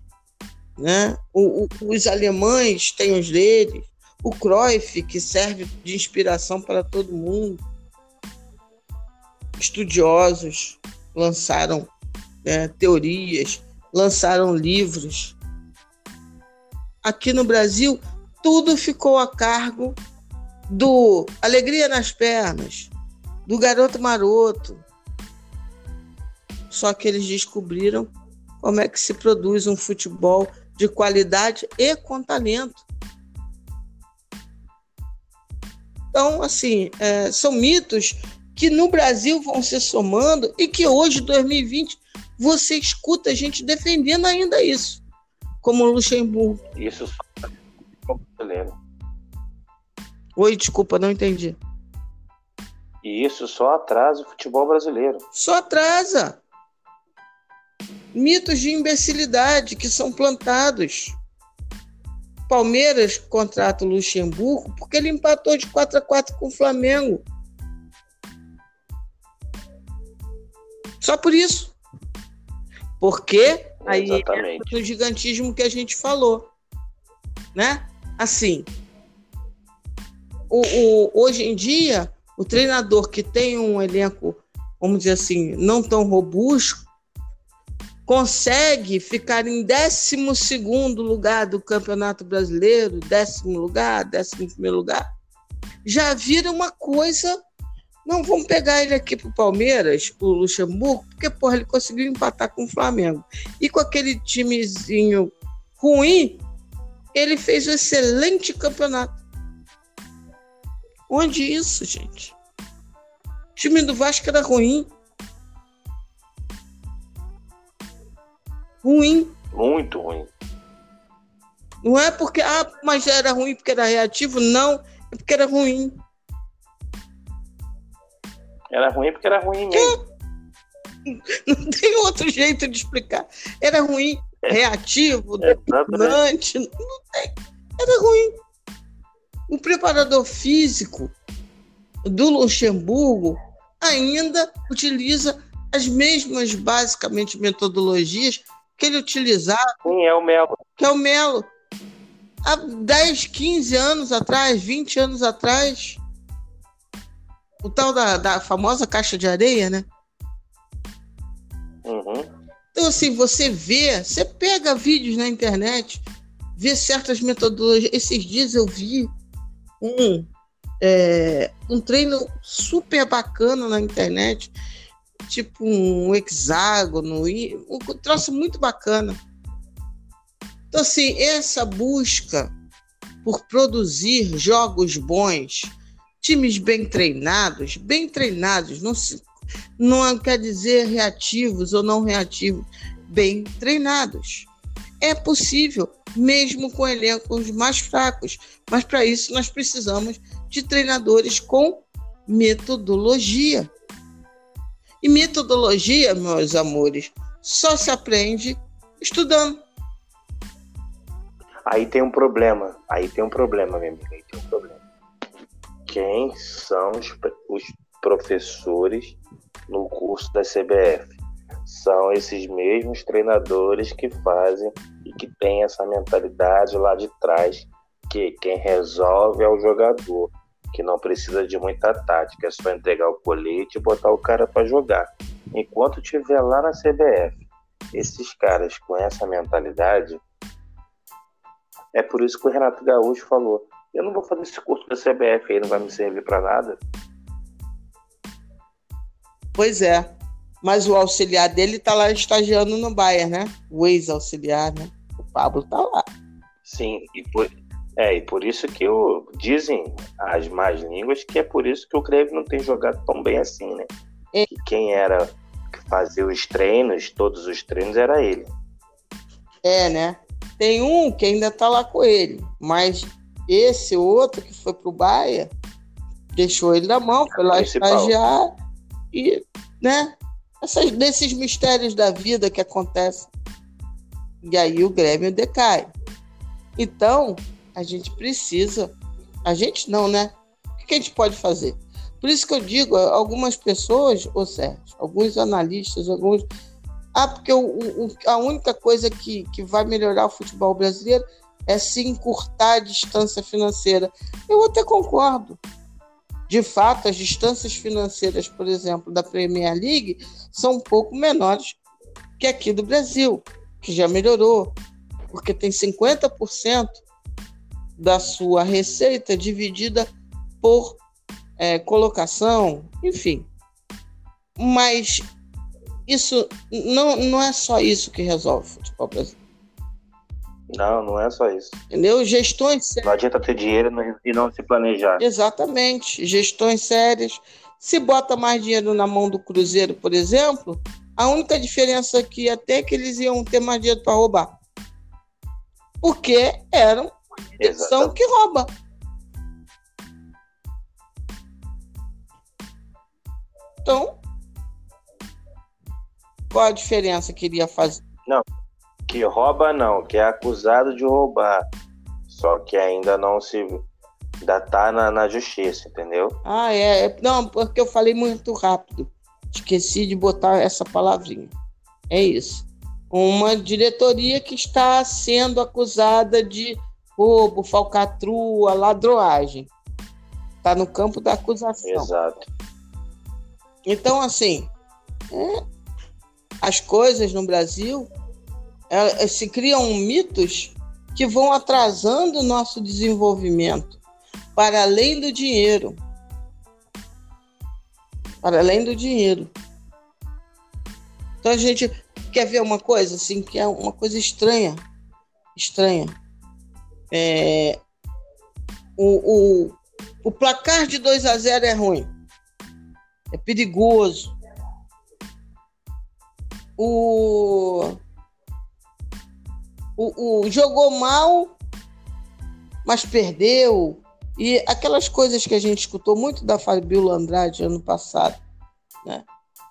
né? O, o, os alemães têm os deles, o Cruyff, que serve de inspiração para todo mundo. Estudiosos lançaram né, teorias, lançaram livros. Aqui no Brasil, tudo ficou a cargo do Alegria nas Pernas, do Garoto Maroto. Só que eles descobriram como é que se produz um futebol de qualidade e com talento. Então, assim, é, são mitos que no Brasil vão se somando e que hoje, 2020, você escuta a gente defendendo ainda isso, como Luxemburgo. Isso só brasileiro. Oi, desculpa, não entendi. E isso só atrasa o futebol brasileiro. Só atrasa. Mitos de imbecilidade que são plantados. Palmeiras contrata o Luxemburgo porque ele empatou de 4 a 4 com o Flamengo. Só por isso. Porque aí é o gigantismo que a gente falou, né? Assim, o, o, hoje em dia, o treinador que tem um elenco, vamos dizer assim, não tão robusto, consegue ficar em 12 lugar do Campeonato Brasileiro, décimo lugar, décimo primeiro lugar, já vira uma coisa. Não, vamos pegar ele aqui para o Palmeiras, o Luxemburgo, porque porra, ele conseguiu empatar com o Flamengo. E com aquele timezinho ruim, ele fez um excelente campeonato. Onde isso, gente? O time do Vasco era ruim. Ruim. Muito ruim. Não é porque, ah, mas era ruim porque era reativo, não, é porque era ruim. Era ruim porque era ruim mesmo. Não tem outro jeito de explicar. Era ruim, é. reativo, dominante, não tem. Era ruim. O preparador físico do Luxemburgo ainda utiliza as mesmas, basicamente, metodologias que ele utilizava. Sim, é o Melo. Que é o Melo. Há 10, 15 anos atrás, 20 anos atrás. O tal da, da famosa caixa de areia, né? Uhum. Então, assim, você vê, você pega vídeos na internet, vê certas metodologias. Esses dias eu vi um, é, um treino super bacana na internet, tipo um hexágono, e um troço muito bacana. Então, assim, essa busca por produzir jogos bons, times bem treinados, bem treinados, não, se, não quer dizer reativos ou não reativos, bem treinados. É possível mesmo com elencos mais fracos. Mas para isso nós precisamos de treinadores com metodologia. E metodologia, meus amores, só se aprende estudando. Aí tem um problema. Aí tem um problema, minha amiga. Aí tem um problema. Quem são os, os professores no curso da CBF? São esses mesmos treinadores que fazem e que tem essa mentalidade lá de trás que quem resolve é o jogador, que não precisa de muita tática, é só entregar o colete e botar o cara para jogar. Enquanto tiver lá na CBF, esses caras com essa mentalidade, é por isso que o Renato Gaúcho falou: eu não vou fazer esse curso da CBF aí, não vai me servir para nada. Pois é. Mas o auxiliar dele está lá estagiando no Bayern, né? O ex-auxiliar, né? Pablo tá lá. Sim, e por, é, e por isso que o, dizem as más línguas que é por isso que o Grêmio não tem jogado tão bem assim, né? É. Que quem era que fazia os treinos, todos os treinos, era ele. É, né? Tem um que ainda tá lá com ele, mas esse outro que foi pro Bahia deixou ele na mão, foi lá Principal. estagiar e, né? Essas, desses mistérios da vida que acontecem e aí o Grêmio decai. Então, a gente precisa. A gente não, né? O que a gente pode fazer? Por isso que eu digo, algumas pessoas, ou Sérgio, alguns analistas, alguns. Ah, porque o, o, a única coisa que, que vai melhorar o futebol brasileiro é se encurtar a distância financeira. Eu até concordo. De fato, as distâncias financeiras, por exemplo, da Premier League são um pouco menores que aqui do Brasil que já melhorou, porque tem 50% da sua receita dividida por é, colocação, enfim. Mas isso não, não é só isso que resolve o futebol brasileiro. Não, não é só isso. Entendeu? Gestões sérias. Não adianta ter dinheiro e não se planejar. Exatamente. Gestões sérias. Se bota mais dinheiro na mão do Cruzeiro, por exemplo, a única diferença até é que eles iam ter mais dinheiro para roubar. Porque eram Exatamente. são que rouba. Então, qual a diferença que iria fazer? Não, que rouba não, que é acusado de roubar, só que ainda não se ainda tá na, na justiça, entendeu? Ah, é, é, não, porque eu falei muito rápido, esqueci de botar essa palavrinha. É isso. Uma diretoria que está sendo acusada de roubo, falcatrua, ladroagem. Está no campo da acusação. Exato. Então, assim, é, as coisas no Brasil é, é, se criam mitos que vão atrasando o nosso desenvolvimento para além do dinheiro. Para além do dinheiro. Então a gente quer ver uma coisa assim, que é uma coisa estranha. Estranha. É, o, o, o placar de 2 a 0 é ruim. É perigoso. O, o, o jogou mal, mas perdeu. E aquelas coisas que a gente escutou muito da Fabiola Andrade ano passado. Né?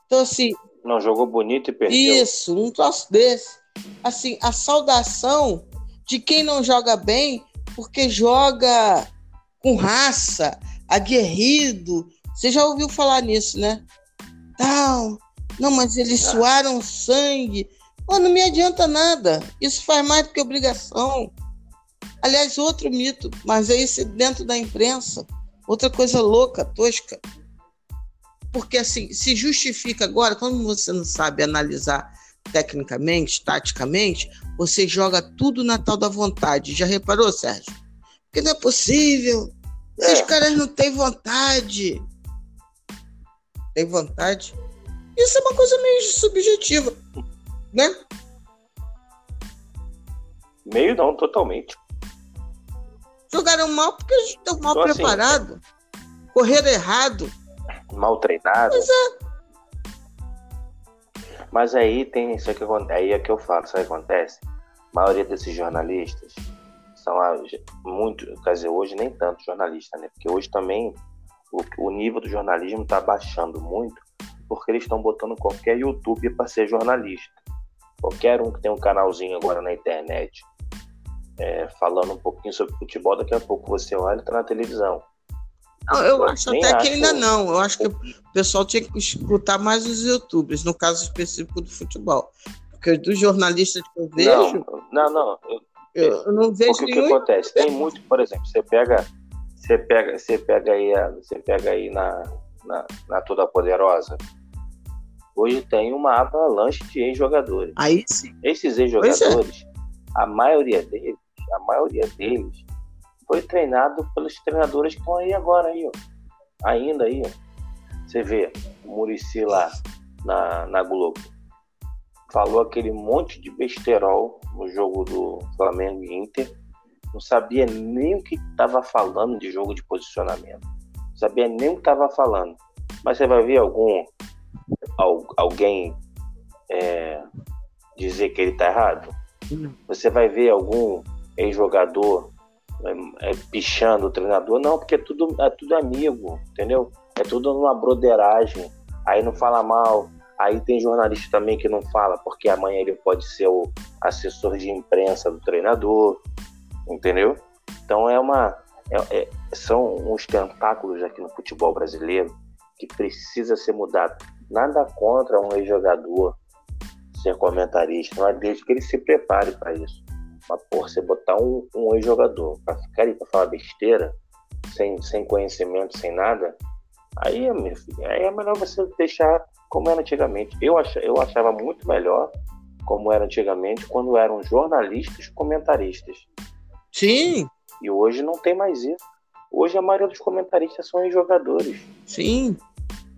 Então, assim. Não jogou bonito e perdeu. Isso, um troço desse. Assim, a saudação de quem não joga bem porque joga com raça, aguerrido. Você já ouviu falar nisso, né? Tal. Não, mas eles suaram sangue. Pô, não me adianta nada. Isso faz mais do que obrigação. Aliás, outro mito, mas é esse dentro da imprensa. Outra coisa louca, tosca. Porque assim, se justifica agora, quando você não sabe analisar tecnicamente, taticamente, você joga tudo na tal da vontade. Já reparou, Sérgio? Porque não é possível. É. Os caras não têm vontade. Tem vontade? Isso é uma coisa meio subjetiva, né? Meio não, totalmente. Jogaram mal porque estão mal então, preparados. Assim, correram errado. Mal treinado. Pois é. Mas aí tem isso que aí é que eu falo, sabe o que acontece? A maioria desses jornalistas são muito, quer dizer, hoje nem tanto jornalista, né? Porque hoje também o, o nível do jornalismo está baixando muito, porque eles estão botando qualquer youtuber para ser jornalista. Qualquer um que tem um canalzinho agora na internet é, falando um pouquinho sobre futebol, daqui a pouco você olha e tá na televisão. Não, eu acho até acho... que ainda não. Eu acho que o pessoal tinha que escutar mais os youtubers, no caso específico do futebol. Porque dos jornalistas que eu vejo. Não, não, não. Eu, eu não vejo Porque nenhum... o que acontece? Tem muito, por exemplo, você pega. Você pega, você pega aí, você pega aí na, na, na Toda Poderosa. Hoje tem uma avalanche de ex-jogadores. Aí sim. Esses é. ex-jogadores, é. a maioria deles, a maioria deles foi treinado pelos treinadores que estão aí agora aí, ó. Ainda aí, ó. Você vê o Murici lá na, na Globo. Falou aquele monte de besterol no jogo do Flamengo e Inter. Não sabia nem o que estava falando de jogo de posicionamento. Não sabia nem o que estava falando. Mas você vai ver algum alguém é, dizer que ele está errado? Você vai ver algum ex-jogador é, é, pichando o treinador? Não, porque é tudo, é tudo amigo, entendeu? É tudo numa broderagem. Aí não fala mal. Aí tem jornalista também que não fala, porque amanhã ele pode ser o assessor de imprensa do treinador, entendeu? Então é uma. É, é, são uns tentáculos aqui no futebol brasileiro que precisa ser mudado. Nada contra um ex-jogador ser comentarista, mas desde que ele se prepare para isso. Mas, por você botar um, um ex-jogador para ficar aí para falar besteira, sem, sem conhecimento, sem nada, aí, meu filho, aí é melhor você deixar como era antigamente. Eu, ach, eu achava muito melhor como era antigamente, quando eram jornalistas comentaristas. Sim. E hoje não tem mais isso. Hoje a maioria dos comentaristas são ex-jogadores. Sim.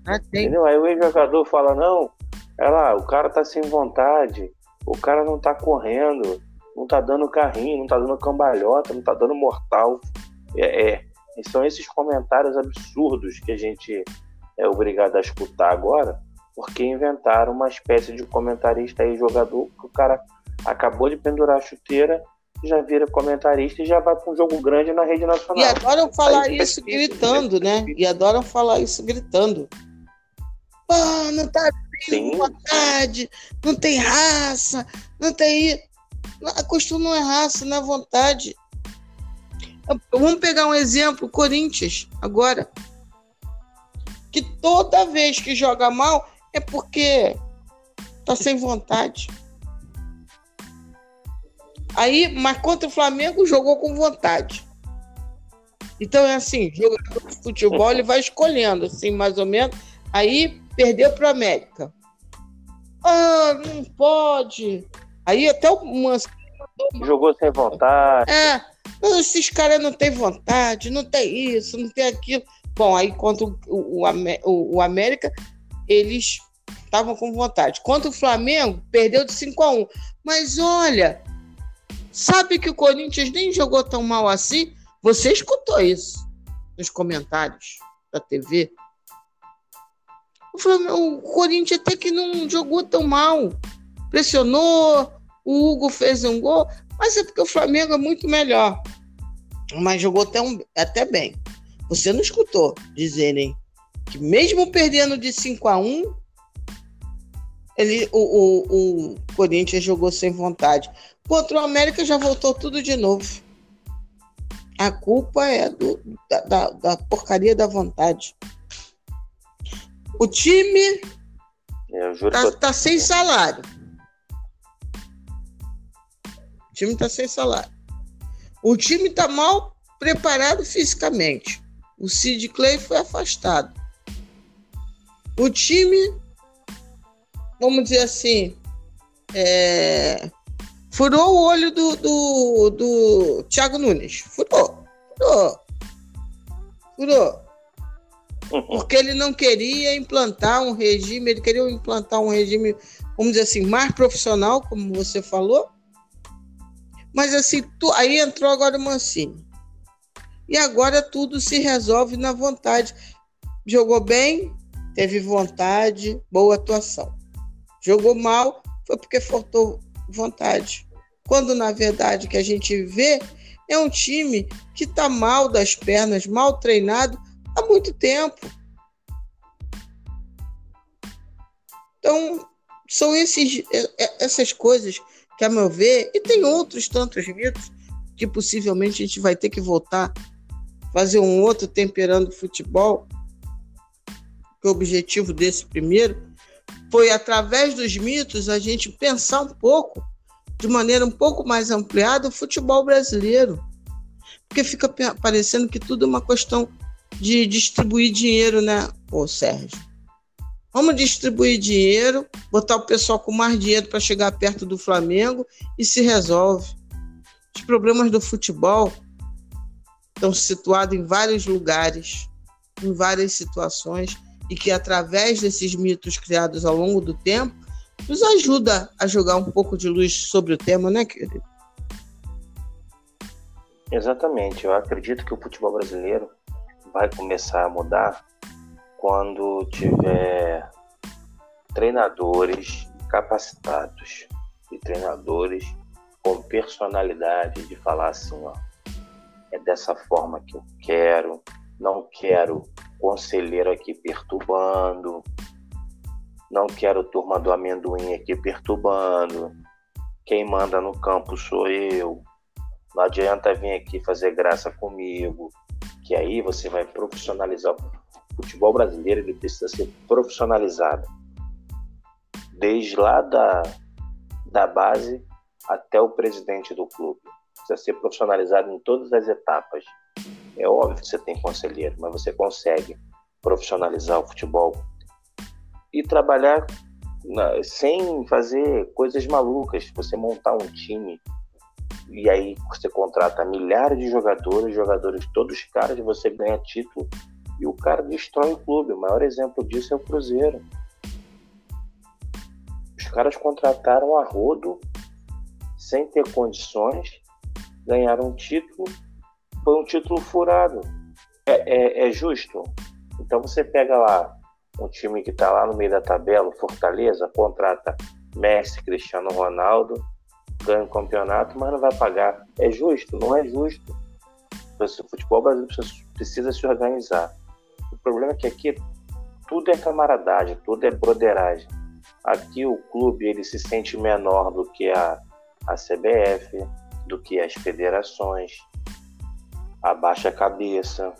Ah, Entendeu? Aí o ex-jogador fala, não, é lá, o cara tá sem vontade, o cara não tá correndo, não tá dando carrinho, não tá dando cambalhota, não tá dando mortal. É, é, são esses comentários absurdos que a gente é obrigado a escutar agora, porque inventaram uma espécie de comentarista aí, jogador, que o cara acabou de pendurar a chuteira, já vira comentarista e já vai para um jogo grande na rede nacional. E adoram falar isso gritando, né? E adoram falar isso gritando. Oh, não tá vontade, não tem raça, não tem. A questão não é raça, não é vontade. Vamos pegar um exemplo, Corinthians, agora. Que toda vez que joga mal é porque tá sem vontade. Aí, mas contra o Flamengo jogou com vontade. Então é assim, jogador de futebol ele vai escolhendo, assim, mais ou menos. Aí perdeu para América. Ah, não pode. Aí até o Mancini Jogou sem vontade. É, esses caras não têm vontade, não tem isso, não tem aquilo. Bom, aí contra o, o, o, o América, eles estavam com vontade. Contra o Flamengo, perdeu de 5 a 1 Mas olha, sabe que o Corinthians nem jogou tão mal assim? Você escutou isso nos comentários da TV? O Corinthians até que não jogou tão mal. Pressionou, o Hugo fez um gol, mas é porque o Flamengo é muito melhor. Mas jogou até, um, até bem. Você não escutou dizerem que mesmo perdendo de 5 a 1 ele, o, o, o Corinthians jogou sem vontade. Contra o América já voltou tudo de novo. A culpa é do, da, da, da porcaria da vontade. O time está tá sem salário. Time está sem salário. O time está mal preparado fisicamente. O Sid Clay foi afastado. O time, vamos dizer assim, é, Furou o olho do, do, do Thiago Nunes. Furou. Furou. Furou. Porque ele não queria implantar um regime, ele queria implantar um regime, vamos dizer assim, mais profissional, como você falou. Mas assim, tu, aí entrou agora o Mancini. E agora tudo se resolve na vontade. Jogou bem, teve vontade, boa atuação. Jogou mal, foi porque faltou vontade. Quando na verdade que a gente vê é um time que está mal das pernas, mal treinado há muito tempo. Então, são esses, é, é, essas coisas que, a meu ver, e tem outros tantos mitos que possivelmente a gente vai ter que voltar, fazer um outro temperando futebol. Que o objetivo desse primeiro foi, através dos mitos, a gente pensar um pouco, de maneira um pouco mais ampliada, o futebol brasileiro. Porque fica parecendo que tudo é uma questão de distribuir dinheiro, né, ô Sérgio? Vamos distribuir dinheiro, botar o pessoal com mais dinheiro para chegar perto do Flamengo e se resolve. Os problemas do futebol estão situados em vários lugares, em várias situações e que através desses mitos criados ao longo do tempo nos ajuda a jogar um pouco de luz sobre o tema, né, querido? Exatamente. Eu acredito que o futebol brasileiro vai começar a mudar quando tiver treinadores capacitados e treinadores com personalidade de falar assim, ó, é dessa forma que eu quero, não quero conselheiro aqui perturbando, não quero turma do amendoim aqui perturbando, quem manda no campo sou eu, não adianta vir aqui fazer graça comigo, que aí você vai profissionalizar. Futebol brasileiro ele precisa ser profissionalizado, desde lá da, da base até o presidente do clube. Precisa ser profissionalizado em todas as etapas. É óbvio que você tem conselheiro, mas você consegue profissionalizar o futebol e trabalhar na, sem fazer coisas malucas. Você montar um time e aí você contrata milhares de jogadores, jogadores todos caras, você ganha título e o cara destrói o clube. O maior exemplo disso é o Cruzeiro. Os caras contrataram a rodo sem ter condições, ganharam um título foi um título furado. É, é, é justo? Então você pega lá um time que está lá no meio da tabela, Fortaleza, contrata Messi, Cristiano Ronaldo, ganha o campeonato, mas não vai pagar. É justo? Não é justo. O futebol brasileiro precisa se organizar. Problema é que aqui tudo é camaradagem, tudo é broderagem. Aqui o clube ele se sente menor do que a, a CBF, do que as federações, abaixa a cabeça.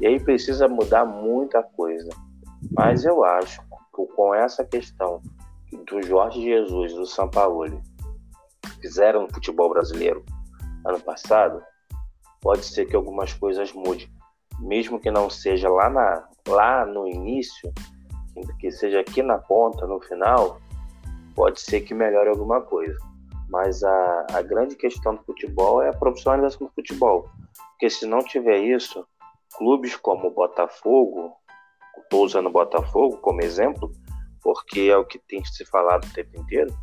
E aí precisa mudar muita coisa. Mas eu acho que com essa questão do Jorge Jesus, do São Paulo, fizeram no futebol brasileiro ano passado, pode ser que algumas coisas mudem. Mesmo que não seja lá, na, lá no início, que seja aqui na ponta, no final, pode ser que melhore alguma coisa. Mas a, a grande questão do futebol é a profissionalização do futebol. Porque se não tiver isso, clubes como o Botafogo, estou usando o Botafogo como exemplo, porque é o que tem se falado o tempo inteiro,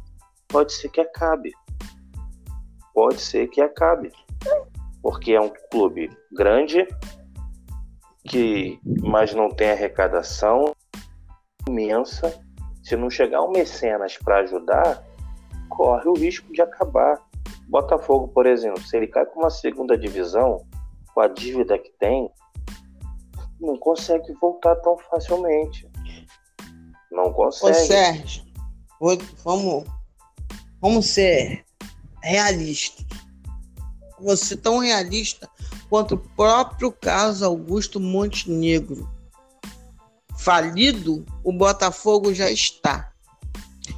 pode ser que acabe. Pode ser que acabe. Porque é um clube grande, que mas não tem arrecadação imensa. Se não chegar um mecenas para ajudar, corre o risco de acabar. Botafogo, por exemplo, se ele cai com uma segunda divisão, com a dívida que tem, não consegue voltar tão facilmente. Não consegue. Ô Sérgio, vamos, vamos ser realistas. Você tão realista quanto o próprio caso Augusto Montenegro. Falido, o Botafogo já está.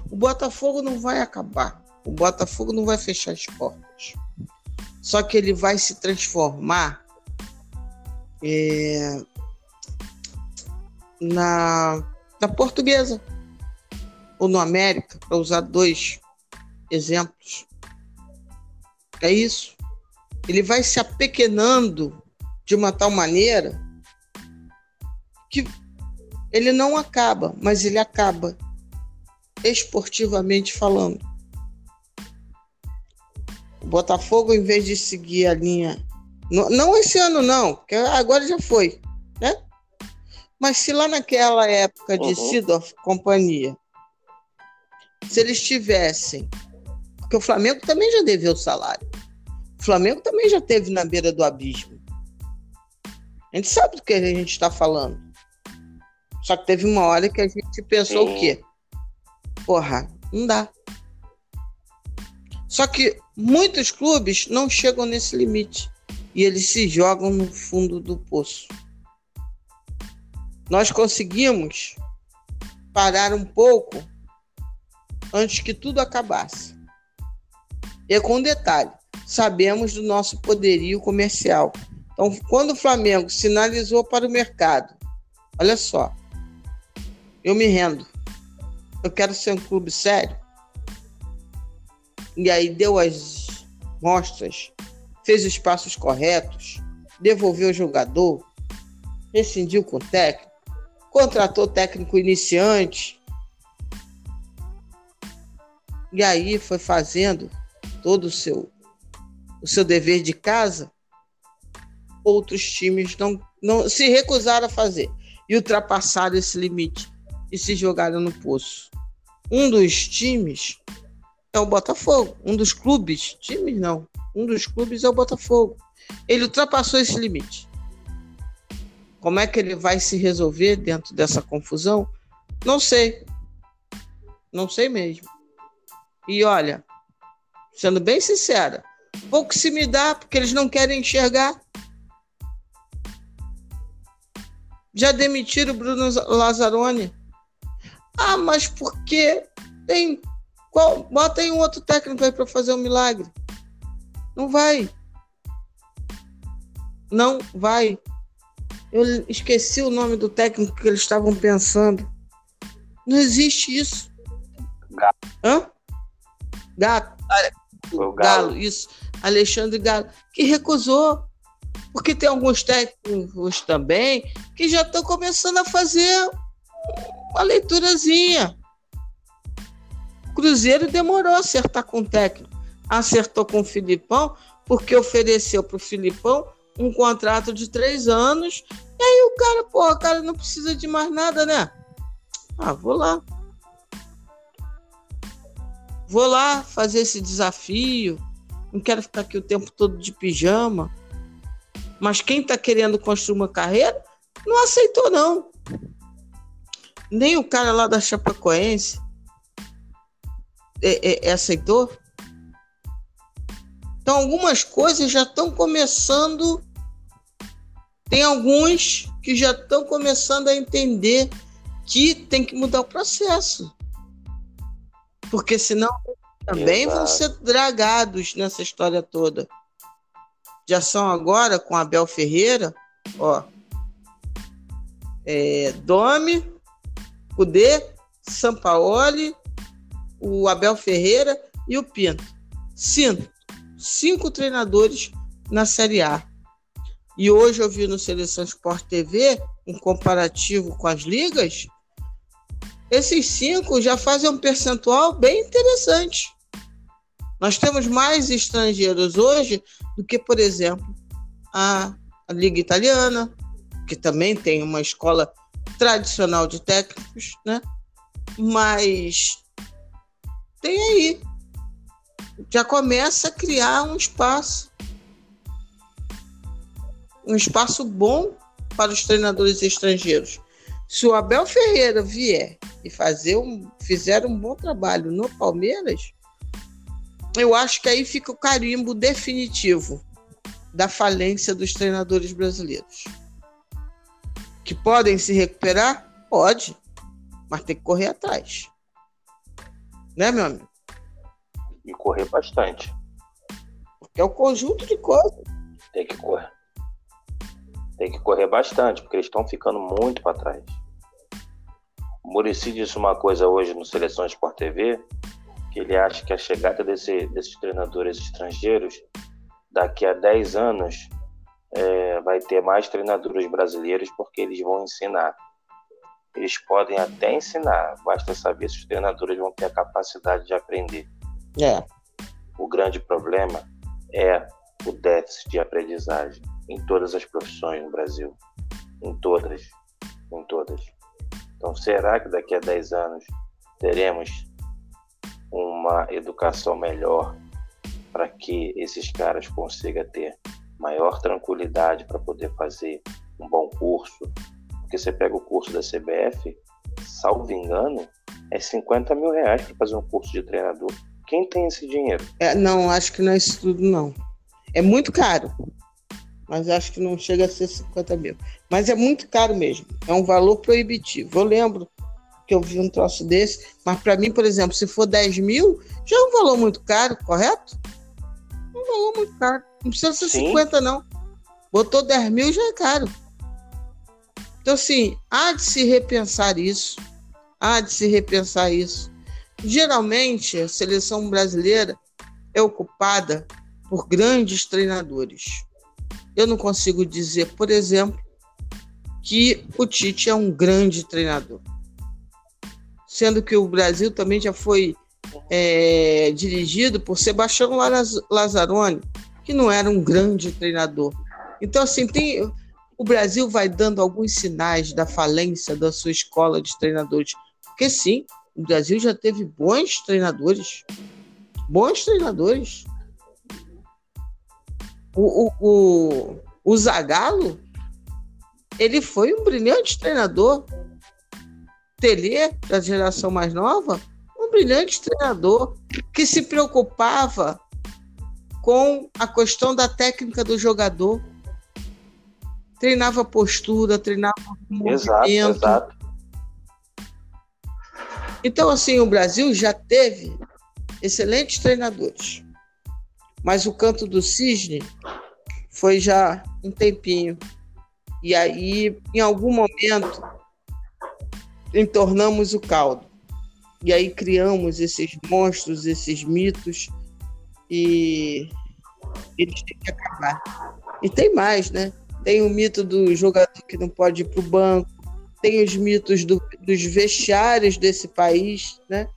O Botafogo não vai acabar. O Botafogo não vai fechar as portas. Só que ele vai se transformar é, na, na portuguesa ou no América, para usar dois exemplos. É isso. Ele vai se apequenando de uma tal maneira que ele não acaba, mas ele acaba esportivamente falando. O Botafogo, em vez de seguir a linha não, esse ano, não, porque agora já foi, né? Mas se lá naquela época de uhum. Sidorf companhia, se eles tivessem. Porque o Flamengo também já deveu salário. O Flamengo também já teve na beira do abismo. A gente sabe do que a gente está falando. Só que teve uma hora que a gente pensou Sim. o quê? Porra, não dá. Só que muitos clubes não chegam nesse limite e eles se jogam no fundo do poço. Nós conseguimos parar um pouco antes que tudo acabasse. E com um detalhe, sabemos do nosso poderio comercial. Então, quando o Flamengo sinalizou para o mercado, olha só, eu me rendo. Eu quero ser um clube sério. E aí deu as mostras fez os passos corretos, devolveu o jogador, rescindiu com o técnico, contratou técnico iniciante. E aí foi fazendo todo o seu o seu dever de casa. Outros times não, não se recusaram a fazer e ultrapassaram esse limite e se jogaram no poço. Um dos times é o Botafogo, um dos clubes, times não, um dos clubes é o Botafogo. Ele ultrapassou esse limite. Como é que ele vai se resolver dentro dessa confusão? Não sei. Não sei mesmo. E olha, sendo bem sincera, pouco se me dá porque eles não querem enxergar. Já demitiram o Bruno Lazzaroni. Ah, mas por que tem qual, bota aí um outro técnico aí para fazer um milagre. Não vai. Não vai. Eu esqueci o nome do técnico que eles estavam pensando. Não existe isso. Gato. Hã? Gato. Galo. Galo, isso. Alexandre Galo, que recusou. Porque tem alguns técnicos também que já estão começando a fazer uma leiturazinha. O Cruzeiro demorou a acertar com o técnico acertou com o Filipão, porque ofereceu para o Filipão um contrato de três anos. E aí o cara, pô, o cara não precisa de mais nada, né? Ah, vou lá. Vou lá fazer esse desafio. Não quero ficar aqui o tempo todo de pijama. Mas quem está querendo construir uma carreira não aceitou, não. Nem o cara lá da Chapecoense é, é, é aceitou. Então, algumas coisas já estão começando. Tem alguns que já estão começando a entender que tem que mudar o processo. Porque senão também Exato. vão ser dragados nessa história toda. Já são agora com Abel Ferreira, ó. É, Domi, Cudê, Sampaoli, o Abel Ferreira e o Pinto. Cinco, cinco treinadores na Série A. E hoje eu vi no Seleção Sport TV um comparativo com as ligas. Esses cinco já fazem um percentual bem interessante. Nós temos mais estrangeiros hoje do que, por exemplo, a, a Liga Italiana, que também tem uma escola tradicional de técnicos, né? Mas tem aí. Já começa a criar um espaço. Um espaço bom para os treinadores estrangeiros. Se o Abel Ferreira vier e fazer um, fizer um bom trabalho no Palmeiras, eu acho que aí fica o carimbo definitivo da falência dos treinadores brasileiros. Que podem se recuperar? Pode, mas tem que correr atrás. Né, meu amigo? E correr bastante. Porque é o conjunto de coisas. Tem que correr. Tem que correr bastante, porque eles estão ficando muito para trás. Murici disse uma coisa hoje no Seleção Sport TV, que ele acha que a chegada desse, desses treinadores estrangeiros, daqui a 10 anos, é, vai ter mais treinadores brasileiros porque eles vão ensinar. Eles podem até ensinar, basta saber se os treinadores vão ter a capacidade de aprender. É. O grande problema é o déficit de aprendizagem em todas as profissões no Brasil. Em todas. Em todas. Então, será que daqui a 10 anos teremos uma educação melhor para que esses caras consigam ter maior tranquilidade para poder fazer um bom curso? Porque você pega o curso da CBF, salvo engano, é 50 mil reais para fazer um curso de treinador. Quem tem esse dinheiro? É, não, acho que não é isso tudo, não. É muito caro. Mas acho que não chega a ser 50 mil. Mas é muito caro mesmo. É um valor proibitivo. Eu lembro que eu vi um troço desse, mas para mim, por exemplo, se for 10 mil, já é um valor muito caro, correto? É um valor muito caro. Não precisa ser Sim. 50, não. Botou 10 mil já é caro. Então, assim, há de se repensar isso. Há de se repensar isso. Geralmente, a seleção brasileira é ocupada por grandes treinadores. Eu não consigo dizer, por exemplo, que o Tite é um grande treinador. Sendo que o Brasil também já foi é, dirigido por Sebastião Lazzaroni, que não era um grande treinador. Então, assim, tem, o Brasil vai dando alguns sinais da falência da sua escola de treinadores. Porque, sim, o Brasil já teve bons treinadores. Bons treinadores. O, o, o, o Zagallo, ele foi um brilhante treinador. Telê, da geração mais nova, um brilhante treinador que se preocupava com a questão da técnica do jogador. Treinava postura, treinava movimento. Exato, exato. Então, assim, o Brasil já teve excelentes treinadores. Mas o canto do cisne foi já um tempinho. E aí, em algum momento, entornamos o caldo. E aí criamos esses monstros, esses mitos, e eles têm que acabar. E tem mais, né? Tem o mito do jogador que não pode ir para o banco, tem os mitos do, dos vestiários desse país, né?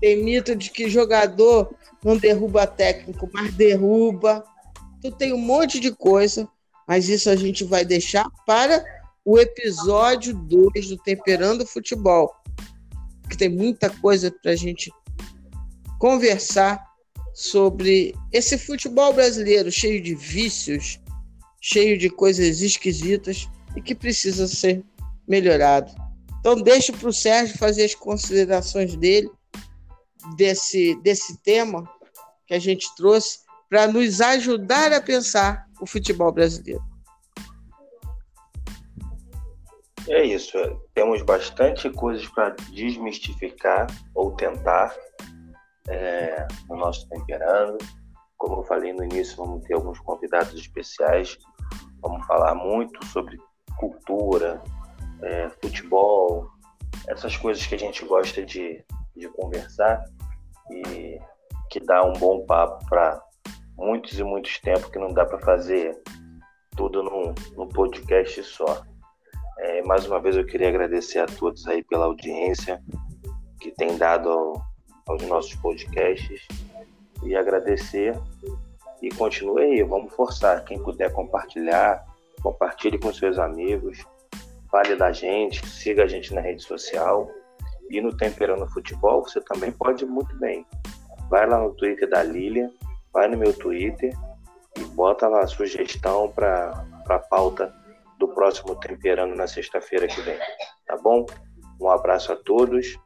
Tem mito de que jogador não derruba técnico, mas derruba. Então tem um monte de coisa, mas isso a gente vai deixar para o episódio 2 do Temperando Futebol, que tem muita coisa para a gente conversar sobre esse futebol brasileiro cheio de vícios, cheio de coisas esquisitas e que precisa ser melhorado. Então, deixe para o Sérgio fazer as considerações dele desse, desse tema que a gente trouxe para nos ajudar a pensar o futebol brasileiro. É isso. Temos bastante coisas para desmistificar ou tentar é, no nosso temperando. Como eu falei no início, vamos ter alguns convidados especiais. Vamos falar muito sobre cultura, é, futebol, essas coisas que a gente gosta de, de conversar e que dá um bom papo para muitos e muitos tempos que não dá para fazer tudo num, num podcast só. É, mais uma vez eu queria agradecer a todos aí pela audiência que tem dado ao, aos nossos podcasts e agradecer e continue aí, vamos forçar. Quem puder compartilhar, compartilhe com seus amigos, fale da gente, siga a gente na rede social e no Temperando Futebol você também pode muito bem. Vai lá no Twitter da Lilia, vai no meu Twitter e bota lá a sugestão para a pauta do próximo Temperando na sexta-feira que vem. Tá bom? Um abraço a todos.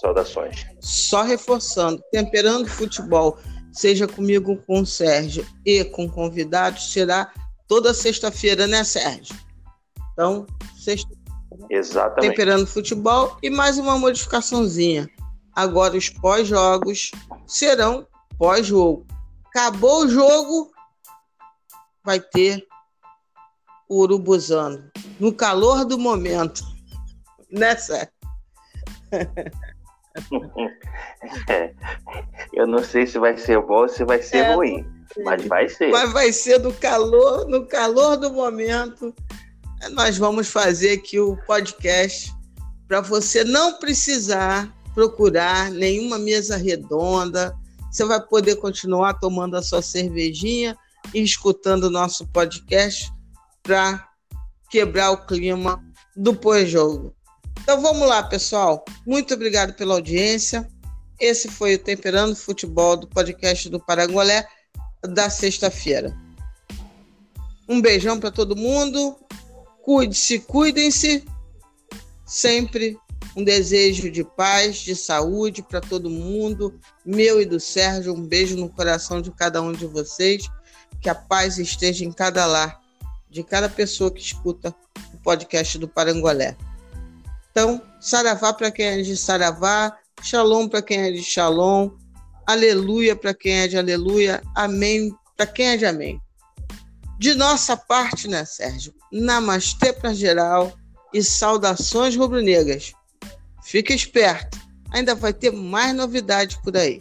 Saudações. Só reforçando, Temperando Futebol, seja comigo com o Sérgio e com convidados, será toda sexta-feira, né, Sérgio? Então, sexta Exatamente. Temperando Futebol e mais uma modificaçãozinha. Agora os pós-jogos serão pós-jogo. Acabou o jogo, vai ter o Urubuzano. No calor do momento. Né, Sérgio? Eu não sei se vai ser bom ou se vai ser é, ruim, mas vai ser. Mas vai ser no calor, no calor do momento. Nós vamos fazer aqui o podcast para você não precisar procurar nenhuma mesa redonda. Você vai poder continuar tomando a sua cervejinha e escutando o nosso podcast para quebrar o clima do pós-jogo. Então vamos lá, pessoal. Muito obrigado pela audiência. Esse foi o Temperando Futebol do podcast do Parangolé da sexta-feira. Um beijão para todo mundo. Cuide-se, cuidem-se. Sempre um desejo de paz, de saúde para todo mundo, meu e do Sérgio. Um beijo no coração de cada um de vocês. Que a paz esteja em cada lar, de cada pessoa que escuta o podcast do Parangolé. Então, saravá para quem é de saravá, shalom para quem é de shalom, aleluia para quem é de aleluia, amém para quem é de amém. De nossa parte, né, Sérgio? Namastê para geral e saudações rubro-negras. Fique esperto, ainda vai ter mais novidades por aí.